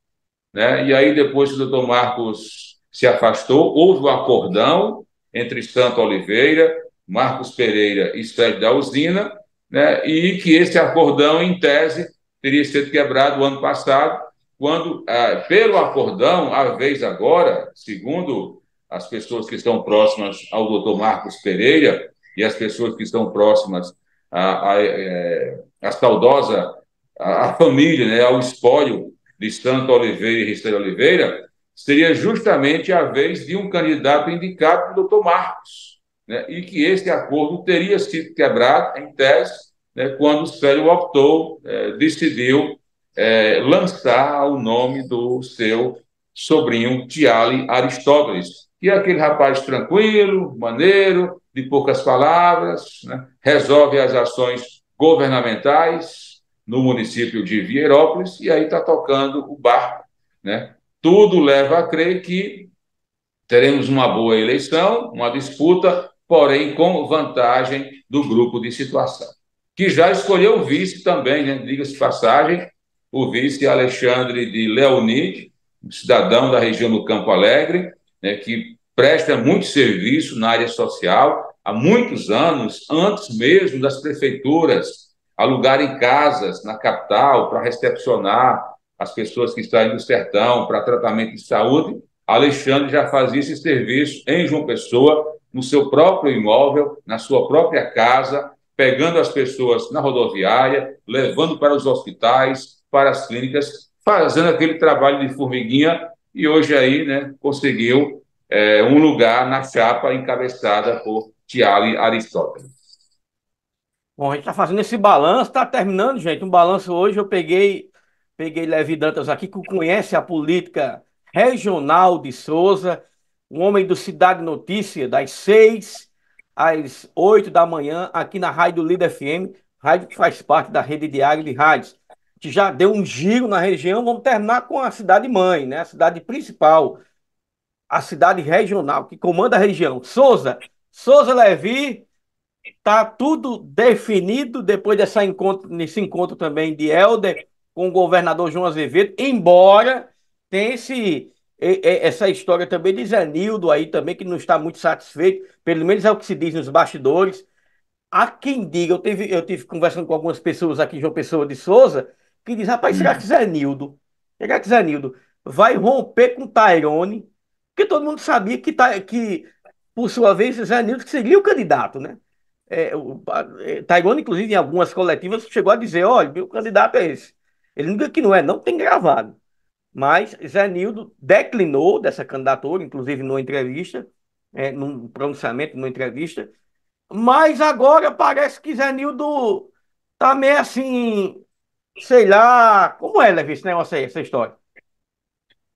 né? e aí depois que o doutor Marcos se afastou, houve um acordão entre Santa Oliveira, Marcos Pereira e Sérgio da Usina, né? e que esse acordão, em tese, teria sido quebrado o ano passado, quando, ah, pelo acordão, a vez agora, segundo as pessoas que estão próximas ao doutor Marcos Pereira e as pessoas que estão próximas à, à, é, à saudosa à, família, né, ao espólio de Santo Oliveira e Risteira Oliveira, seria justamente a vez de um candidato indicado pelo doutor Marcos, né, e que esse acordo teria sido quebrado, em tese, né, quando o Célio optou, é, decidiu é, lançar o nome do seu sobrinho, Tiale Aristóteles, que é aquele rapaz tranquilo, maneiro, de poucas palavras, né? resolve as ações governamentais no município de Vierópolis e aí está tocando o barco. Né? Tudo leva a crer que teremos uma boa eleição, uma disputa, porém com vantagem do grupo de situação, que já escolheu o vice também, né? diga-se passagem, o vice Alexandre de Leonide, cidadão da região do Campo Alegre, né, que presta muito serviço na área social há muitos anos, antes mesmo das prefeituras alugarem casas na capital para recepcionar as pessoas que estão no sertão para tratamento de saúde. Alexandre já fazia esse serviço em João Pessoa, no seu próprio imóvel, na sua própria casa, pegando as pessoas na rodoviária, levando para os hospitais, para as clínicas, fazendo aquele trabalho de formiguinha e hoje aí né, conseguiu é, um lugar na chapa encabeçada por Tiale Aristóteles. Bom, a gente está fazendo esse balanço, está terminando, gente. Um balanço hoje. Eu peguei, peguei Levi Dantas aqui, que conhece a política regional de Souza, um homem do Cidade Notícia, das seis às oito da manhã, aqui na Rádio Líder FM, rádio que faz parte da rede diária de rádios que já deu um giro na região, vamos terminar com a cidade mãe, né? A cidade principal, a cidade regional que comanda a região. Souza, Souza Levi, tá tudo definido depois dessa encontro, nesse encontro também de Helder com o governador João Azevedo, embora tenha esse essa história também de Zé Nildo aí também, que não está muito satisfeito, pelo menos é o que se diz nos bastidores. Há quem diga, eu tive, eu tive conversando com algumas pessoas aqui João Pessoa de Souza, que diz, rapaz, será que Zé Nildo, será que vai romper com Tairone? Porque todo mundo sabia que, tá, que por sua vez, Zé Nildo seria o candidato, né? É, o, é, Tairone, inclusive, em algumas coletivas, chegou a dizer, olha, meu candidato é esse. Ele nunca que não é, não tem gravado. Mas Zé Nildo declinou dessa candidatura, inclusive numa entrevista, é, num pronunciamento, numa entrevista. Mas agora parece que Zé Nildo tá meio assim, sei lá, como é, Levi, esse negócio aí, essa história?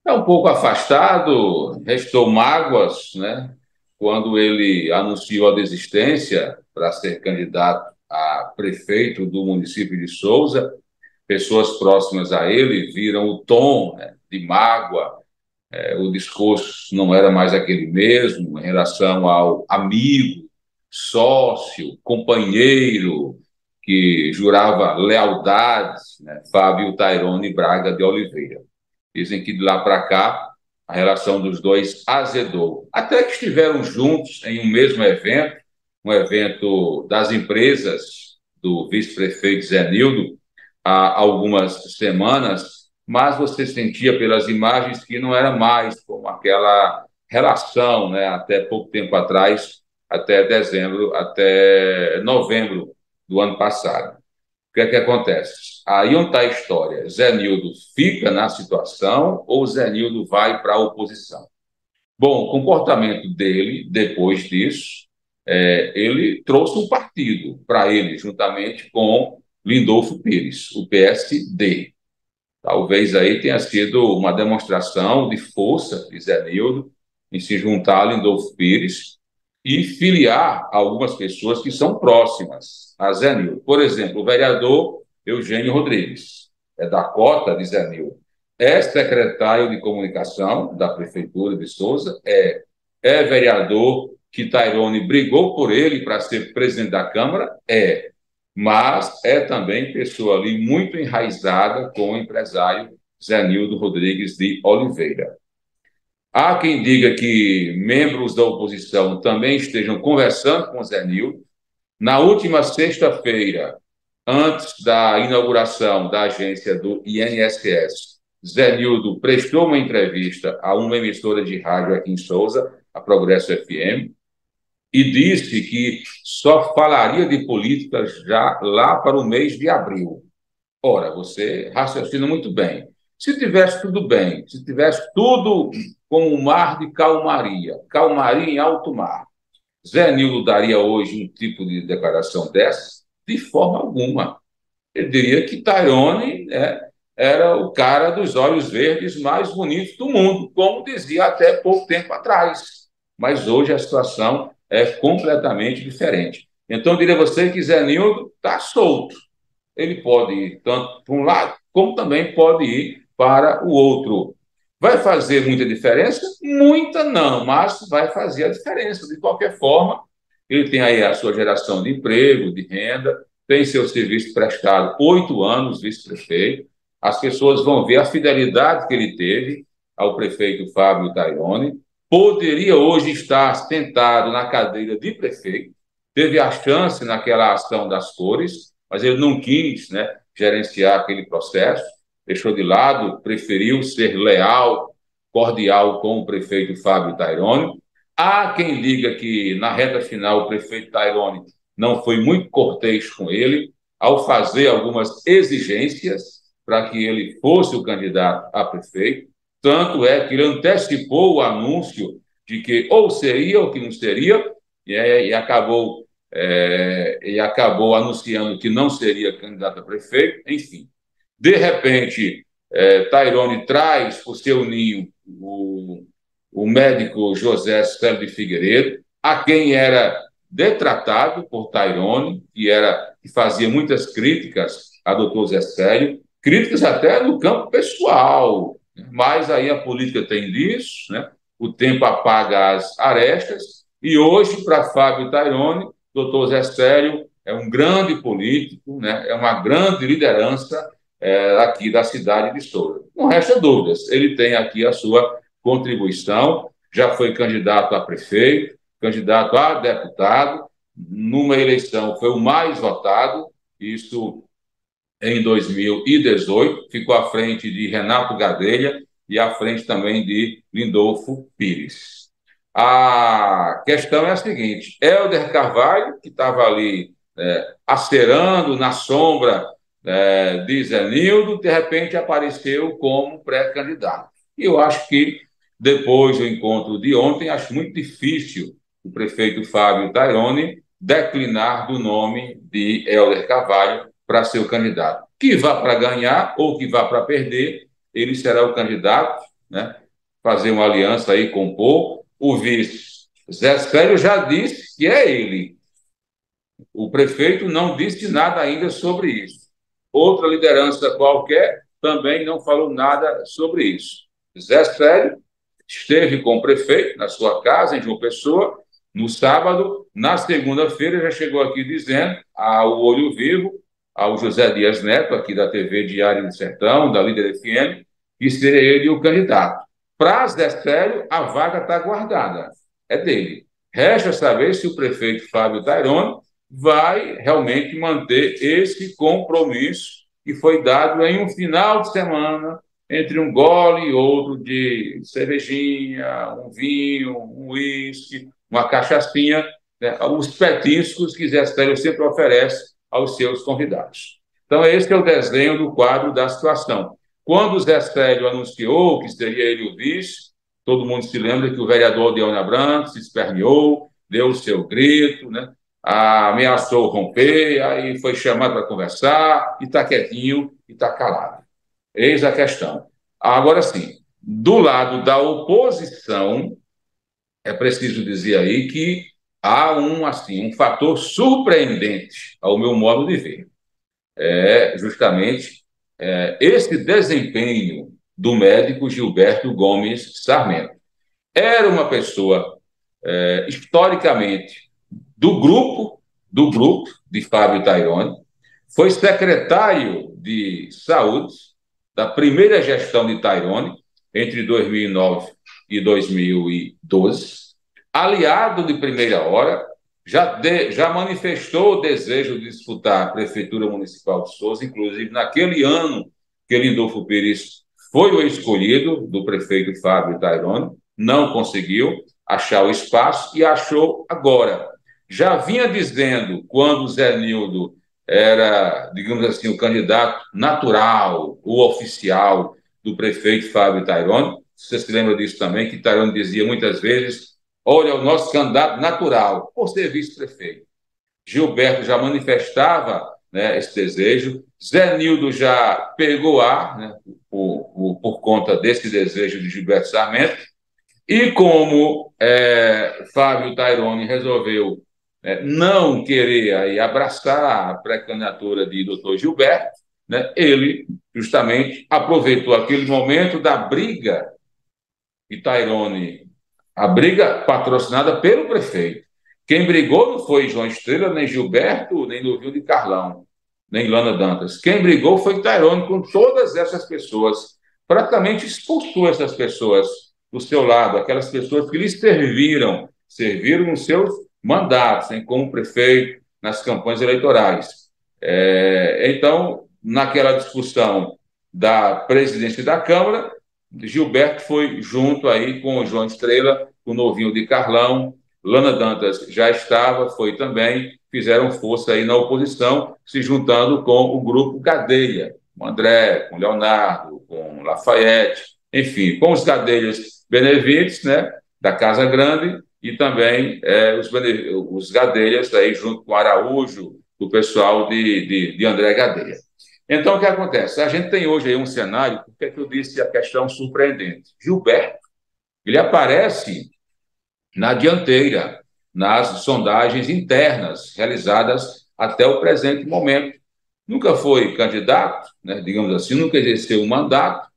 É um pouco afastado, restou mágoas, né? Quando ele anunciou a desistência para ser candidato a prefeito do município de Souza, pessoas próximas a ele viram o tom né, de mágoa, é, o discurso não era mais aquele mesmo em relação ao amigo, sócio, companheiro, que jurava lealdades, né? Fábio Tairone Braga de Oliveira. Dizem que de lá para cá a relação dos dois azedou. Até que estiveram juntos em um mesmo evento, um evento das empresas do vice-prefeito Zé Nildo, há algumas semanas, mas você sentia pelas imagens que não era mais como aquela relação, né, até pouco tempo atrás, até dezembro, até novembro do ano passado. Que é que acontece? Aí onde está a história? Zé Nildo fica na situação ou Zé Nildo vai para a oposição? Bom, o comportamento dele, depois disso, é, ele trouxe um partido para ele, juntamente com Lindolfo Pires, o PSD. Talvez aí tenha sido uma demonstração de força de Zé Nildo em se juntar a Lindolfo Pires e filiar algumas pessoas que são próximas a Zé Nil. Por exemplo, o vereador Eugênio Rodrigues, é da cota de Zé Nil. É secretário de comunicação da Prefeitura de Souza, é, é vereador que Tairone brigou por ele para ser presidente da Câmara, é, mas é também pessoa ali muito enraizada com o empresário Zé Nildo Rodrigues de Oliveira. Há quem diga que membros da oposição também estejam conversando com Zé Nildo. Na última sexta-feira, antes da inauguração da agência do INSS, Zé Nildo prestou uma entrevista a uma emissora de rádio aqui em Souza, a Progresso FM, e disse que só falaria de política já lá para o mês de abril. Ora, você raciocina muito bem. Se tivesse tudo bem, se tivesse tudo com um mar de calmaria, calmaria em alto mar, Zé Nildo daria hoje um tipo de declaração dessa? De forma alguma. Ele diria que Tyrone é, era o cara dos olhos verdes mais bonitos do mundo, como dizia até pouco tempo atrás. Mas hoje a situação é completamente diferente. Então, eu diria a você que Zé Nildo está solto. Ele pode ir tanto para um lado, como também pode ir para o outro. Vai fazer muita diferença? Muita não, mas vai fazer a diferença. De qualquer forma, ele tem aí a sua geração de emprego, de renda, tem seu serviço prestado oito anos, vice-prefeito. As pessoas vão ver a fidelidade que ele teve ao prefeito Fábio Tairone, poderia hoje estar sentado na cadeira de prefeito, teve a chance naquela ação das cores, mas ele não quis né, gerenciar aquele processo, deixou de lado, preferiu ser leal, cordial com o prefeito Fábio Tairone. Há quem diga que na reta final o prefeito Tairone não foi muito cortês com ele ao fazer algumas exigências para que ele fosse o candidato a prefeito. Tanto é que ele antecipou o anúncio de que ou seria ou que não seria, e, é, e acabou, é, e acabou anunciando que não seria candidato a prefeito, enfim. De repente, é, Tairone traz o seu ninho o, o médico José Célio de Figueiredo, a quem era detratado por Tairone, que, era, que fazia muitas críticas a doutor Zé Célio, críticas até no campo pessoal, mas aí a política tem disso, né? o tempo apaga as arestas, e hoje, para Fábio Tairone, doutor Zé Célio é um grande político, né? é uma grande liderança é, aqui da cidade de Souza. Não resta dúvidas, ele tem aqui a sua contribuição, já foi candidato a prefeito, candidato a deputado, numa eleição foi o mais votado, isso em 2018, ficou à frente de Renato Gadelha e à frente também de Lindolfo Pires. A questão é a seguinte: Helder Carvalho, que estava ali é, acerando na sombra é, de Zenildo, de repente apareceu como pré-candidato. E eu acho que, depois do encontro de ontem, acho muito difícil o prefeito Fábio Tairone declinar do nome de Helder Carvalho, para ser o candidato. Que vá para ganhar ou que vá para perder, ele será o candidato, né? fazer uma aliança aí com o vice Zé Célio já disse que é ele. O prefeito não disse nada ainda sobre isso. Outra liderança qualquer também não falou nada sobre isso. Zé Célio esteve com o prefeito na sua casa, em João Pessoa, no sábado. Na segunda-feira já chegou aqui dizendo, ao olho vivo, ao José Dias Neto, aqui da TV Diário do Sertão, da Líder FM, que seria ele o candidato. Para Zé Célio, a vaga está guardada, é dele. Resta saber se o prefeito Fábio Tairone vai realmente manter esse compromisso que foi dado em um final de semana, entre um gole e outro de cervejinha, um vinho, um uísque, uma cachaçinha, né? os petiscos que Zé Célio sempre oferece aos seus convidados. Então, esse é o desenho do quadro da situação. Quando Zé Célio anunciou que seria ele o vice, todo mundo se lembra que o vereador Deone Abranco se esperneou, deu o seu grito, né? Ameaçou romper, aí foi chamado para conversar, e está quietinho e está calado. Eis a questão. Agora sim, do lado da oposição, é preciso dizer aí que há um, assim, um fator surpreendente ao meu modo de ver. É justamente é, esse desempenho do médico Gilberto Gomes Sarmento. Era uma pessoa, é, historicamente, do grupo, do grupo de Fábio Tairone, foi secretário de saúde da primeira gestão de Tairone, entre 2009 e 2012, aliado de primeira hora, já, de, já manifestou o desejo de disputar a Prefeitura Municipal de Souza, inclusive naquele ano que Lindolfo Pires foi o escolhido do prefeito Fábio Tairone, não conseguiu achar o espaço e achou agora. Já vinha dizendo, quando Zé Nildo era, digamos assim, o candidato natural, o oficial do prefeito Fábio Tairone, você se lembra disso também, que Tairone dizia muitas vezes, olha, o nosso candidato natural, por ser vice-prefeito. Gilberto já manifestava né, esse desejo, Zé Nildo já pegou ar, né, por, por, por, conta desse desejo de Gilberto Sarmento, e como é, Fábio Tairone resolveu é, não querer aí, abraçar a pré-candidatura de doutor Gilberto, né, ele justamente aproveitou aquele momento da briga de Tairone, a briga patrocinada pelo prefeito. Quem brigou não foi João Estrela, nem Gilberto, nem Luvinho de Carlão nem Lana Dantas. Quem brigou foi Tairone com todas essas pessoas. Praticamente expulsou essas pessoas do seu lado, aquelas pessoas que lhe serviram, serviram nos seus mandatos, hein, como prefeito, nas campanhas eleitorais. É, então, naquela discussão da presidência da Câmara, Gilberto foi junto aí com o João Estrela, o novinho de Carlão, Lana Dantas já estava, foi também, fizeram força aí na oposição, se juntando com o grupo Cadeia, com André, com Leonardo, com Lafayette, enfim, com os Cadeias Benevides, né, da Casa Grande, e também é, os, os Gadeias, aí, junto com Araújo, o pessoal de, de, de André Gadeia. Então, o que acontece? A gente tem hoje aí um cenário, porque é que eu disse a questão surpreendente? Gilberto, ele aparece na dianteira, nas sondagens internas realizadas até o presente momento. Nunca foi candidato, né, digamos assim, nunca exerceu um mandato,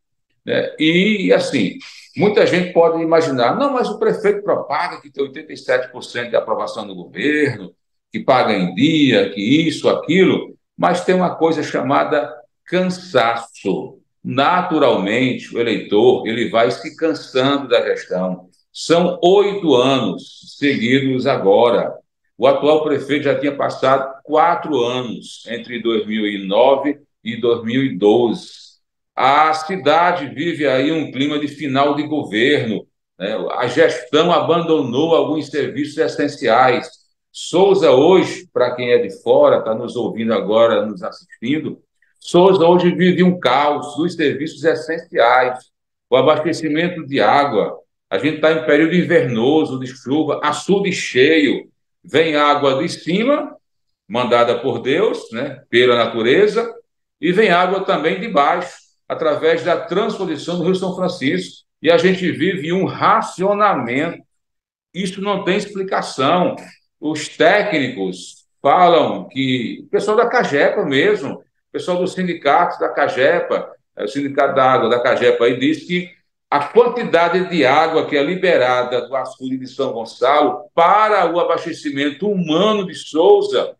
né, e assim, muita gente pode imaginar, não, mas o prefeito propaga que tem 87% de aprovação do governo, que paga em dia, que isso, aquilo, mas tem uma coisa chamada cansaço. Naturalmente, o eleitor ele vai se cansando da gestão. São oito anos seguidos agora. O atual prefeito já tinha passado quatro anos, entre 2009 e 2012. A cidade vive aí um clima de final de governo. Né? A gestão abandonou alguns serviços essenciais. Souza, hoje, para quem é de fora, está nos ouvindo agora, nos assistindo, Souza hoje vive um caos dos serviços essenciais, o abastecimento de água, a gente está em período invernoso, de chuva, açude cheio, vem água de cima, mandada por Deus, né, pela natureza, e vem água também de baixo, através da transposição do Rio São Francisco. E a gente vive um racionamento. Isso não tem explicação. Os técnicos falam que, o pessoal da Cagepa mesmo, o pessoal dos sindicatos da Cagepa, o sindicato da água da Cagepa aí diz que a quantidade de água que é liberada do açude de São Gonçalo para o abastecimento humano de Souza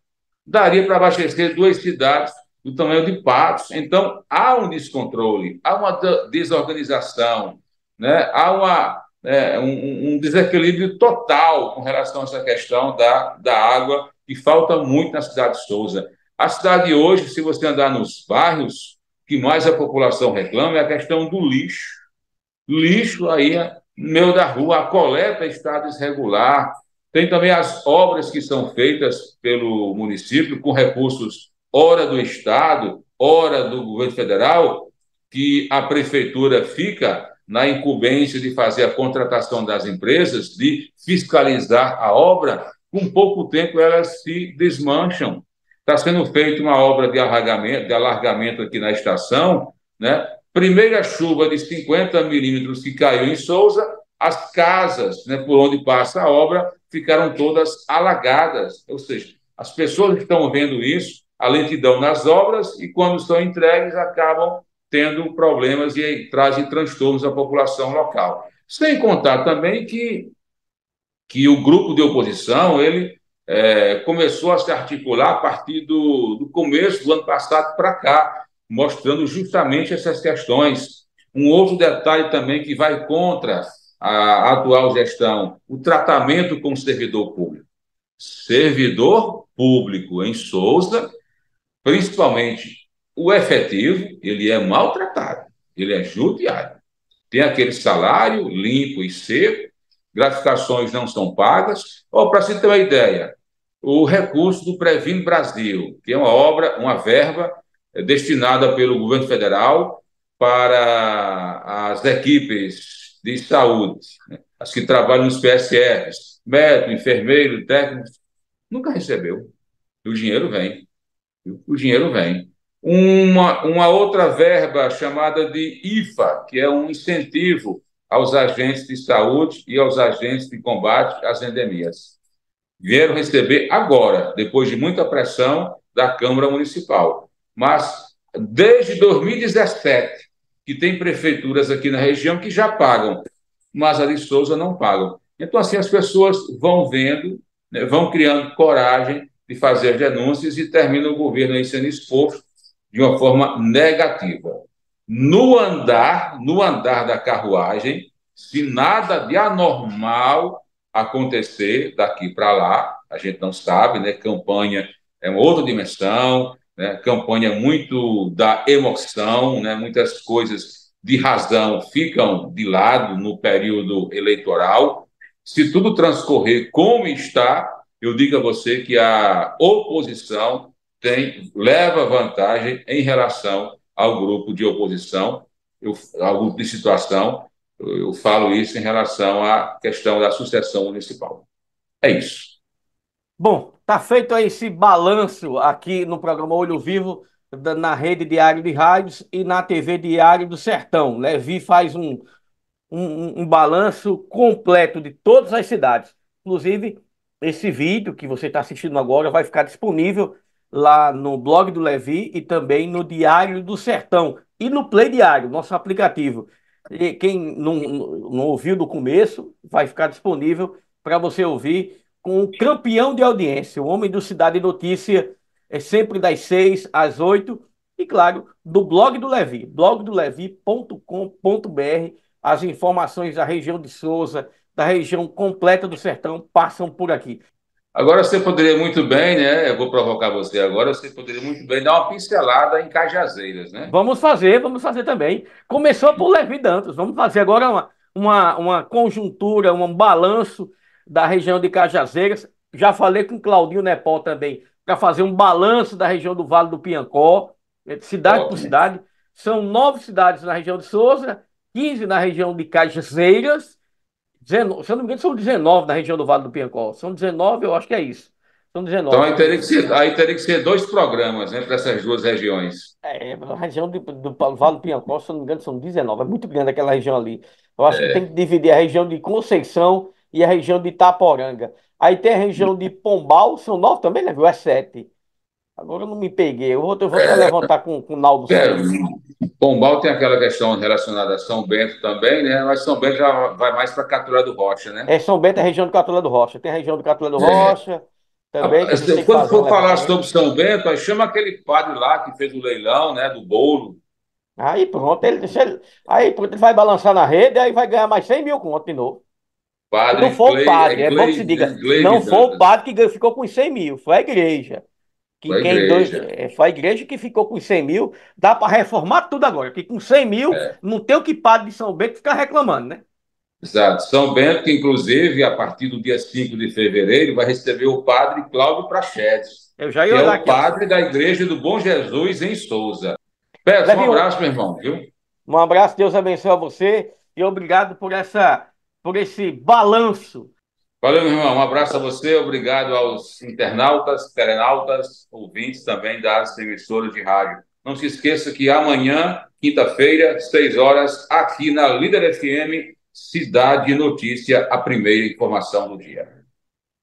daria para abastecer duas cidades do tamanho de Patos. Então, há um descontrole, há uma desorganização, né? há uma, é, um, um, desequilíbrio total com relação a essa questão da, da água, que falta muito na cidade de Souza. A cidade hoje, se você andar nos bairros, que mais a população reclama é a questão do lixo lixo aí no meio da rua, a coleta está desregular. Tem também as obras que são feitas pelo município com recursos, ora do Estado, ora do governo federal, que a prefeitura fica na incumbência de fazer a contratação das empresas, de fiscalizar a obra, com pouco tempo elas se desmancham. Está sendo feita uma obra de alargamento, de alargamento aqui na estação, né? Primeira chuva de 50 milímetros que caiu em Souza, as casas né, por onde passa a obra ficaram todas alagadas. Ou seja, as pessoas estão vendo isso, a lentidão nas obras, e quando estão entregues, acabam tendo problemas e trazem transtornos à população local. Sem contar também que, que o grupo de oposição ele é, começou a se articular a partir do, do começo do ano passado para cá, mostrando justamente essas questões. Um outro detalhe também que vai contra a atual gestão, o tratamento com o servidor público. Servidor público em Souza, principalmente o efetivo, ele é maltratado, ele é judiado. Tem aquele salário limpo e seco, gratificações não são pagas. Ou, para se ter uma ideia, o recurso do Previno Brasil, que é uma obra, uma verba é, destinada pelo governo federal para as equipes de saúde, né? as que trabalham nos PSRs, médico, enfermeiro, técnico, nunca recebeu. O dinheiro vem. O dinheiro vem. Uma, uma outra verba chamada de IFA, que é um incentivo aos agentes de saúde e aos agentes de combate às endemias. Vieram receber agora, depois de muita pressão da Câmara Municipal. Mas desde 2017, que tem prefeituras aqui na região que já pagam, mas a de Souza não pagam. Então, assim, as pessoas vão vendo, né, vão criando coragem de fazer denúncias e termina o governo aí sendo exposto de uma forma negativa. No andar, no andar da carruagem, se nada de anormal acontecer daqui para lá, a gente não sabe, né? Campanha é uma outra dimensão, né? Campanha muito da emoção, né? Muitas coisas de razão ficam de lado no período eleitoral. Se tudo transcorrer como está, eu digo a você que a oposição tem, leva vantagem em relação ao grupo de oposição, eu, ao grupo de situação. Eu, eu falo isso em relação à questão da sucessão municipal. É isso. Bom, tá feito aí esse balanço aqui no programa Olho Vivo, na rede Diário de Rádios e na TV Diário do Sertão. Levi faz um, um, um balanço completo de todas as cidades. Inclusive, esse vídeo que você está assistindo agora vai ficar disponível lá no blog do Levi e também no Diário do Sertão e no Play Diário, nosso aplicativo. E quem não, não ouviu do começo, vai ficar disponível para você ouvir com o campeão de audiência, o homem do Cidade Notícia, é sempre das 6 às 8 e, claro, do blog do Levi, blogdolevi.com.br, as informações da região de Souza, da região completa do Sertão passam por aqui. Agora você poderia muito bem, né? Eu vou provocar você agora, você poderia muito bem dar uma pincelada em Cajazeiras, né? Vamos fazer, vamos fazer também. Começou por Levi Dantas, vamos fazer agora uma, uma, uma conjuntura, um balanço da região de Cajazeiras. Já falei com Claudinho Nepó também, para fazer um balanço da região do Vale do Piancó, eh, cidade por cidade. São nove cidades na região de Souza, 15 na região de Cajazeiras 19, se eu não me engano, são 19 na região do Vale do Piancó. São 19, eu acho que é isso. São 19. Então aí teria que ser, aí teria que ser dois programas né, para essas duas regiões. É, a região do, do Vale do Piancó, se eu não me engano, são 19. É muito grande aquela região ali. Eu acho é. que tem que dividir a região de Conceição e a região de Itaporanga. Aí tem a região de Pombal, são nove também, né? Viu? É sete. Agora eu não me peguei. Eu vou, eu vou é, levantar com, com o Naldo. É, Pombal tem aquela questão relacionada a São Bento também, né? Mas São Bento já vai mais para Catulé do Rocha, né? É, São Bento é a região do Catulé do Rocha. Tem a região do Catulé do é. Rocha. Também, ah, quando for falar sobre São Bento, aí chama aquele padre lá que fez o leilão, né? Do bolo. Aí pronto, ele, ele, aí pronto, ele vai balançar na rede, aí vai ganhar mais 100 mil conto de novo. Padre, não foi o padre, é, é bom que se diga. não foi o padre que ficou com 100 mil, foi a igreja. Que foi, quem dois, é, foi a igreja que ficou com 100 mil. Dá para reformar tudo agora, porque com 100 mil é. não tem o que padre de São Bento ficar reclamando, né? Exato. São Bento, que inclusive, a partir do dia 5 de fevereiro, vai receber o padre Cláudio Prachedes. Eu já ia que é o aqui, padre da Igreja do Bom Jesus em Souza. Peço um abraço, meu irmão, viu? Um abraço, Deus abençoe a você e obrigado por essa por esse balanço Valeu, meu irmão. Um abraço a você, obrigado aos internautas, telenautas, ouvintes também das emissoras de rádio. Não se esqueça que amanhã, quinta-feira, seis horas, aqui na Líder FM, Cidade Notícia, a primeira informação do dia.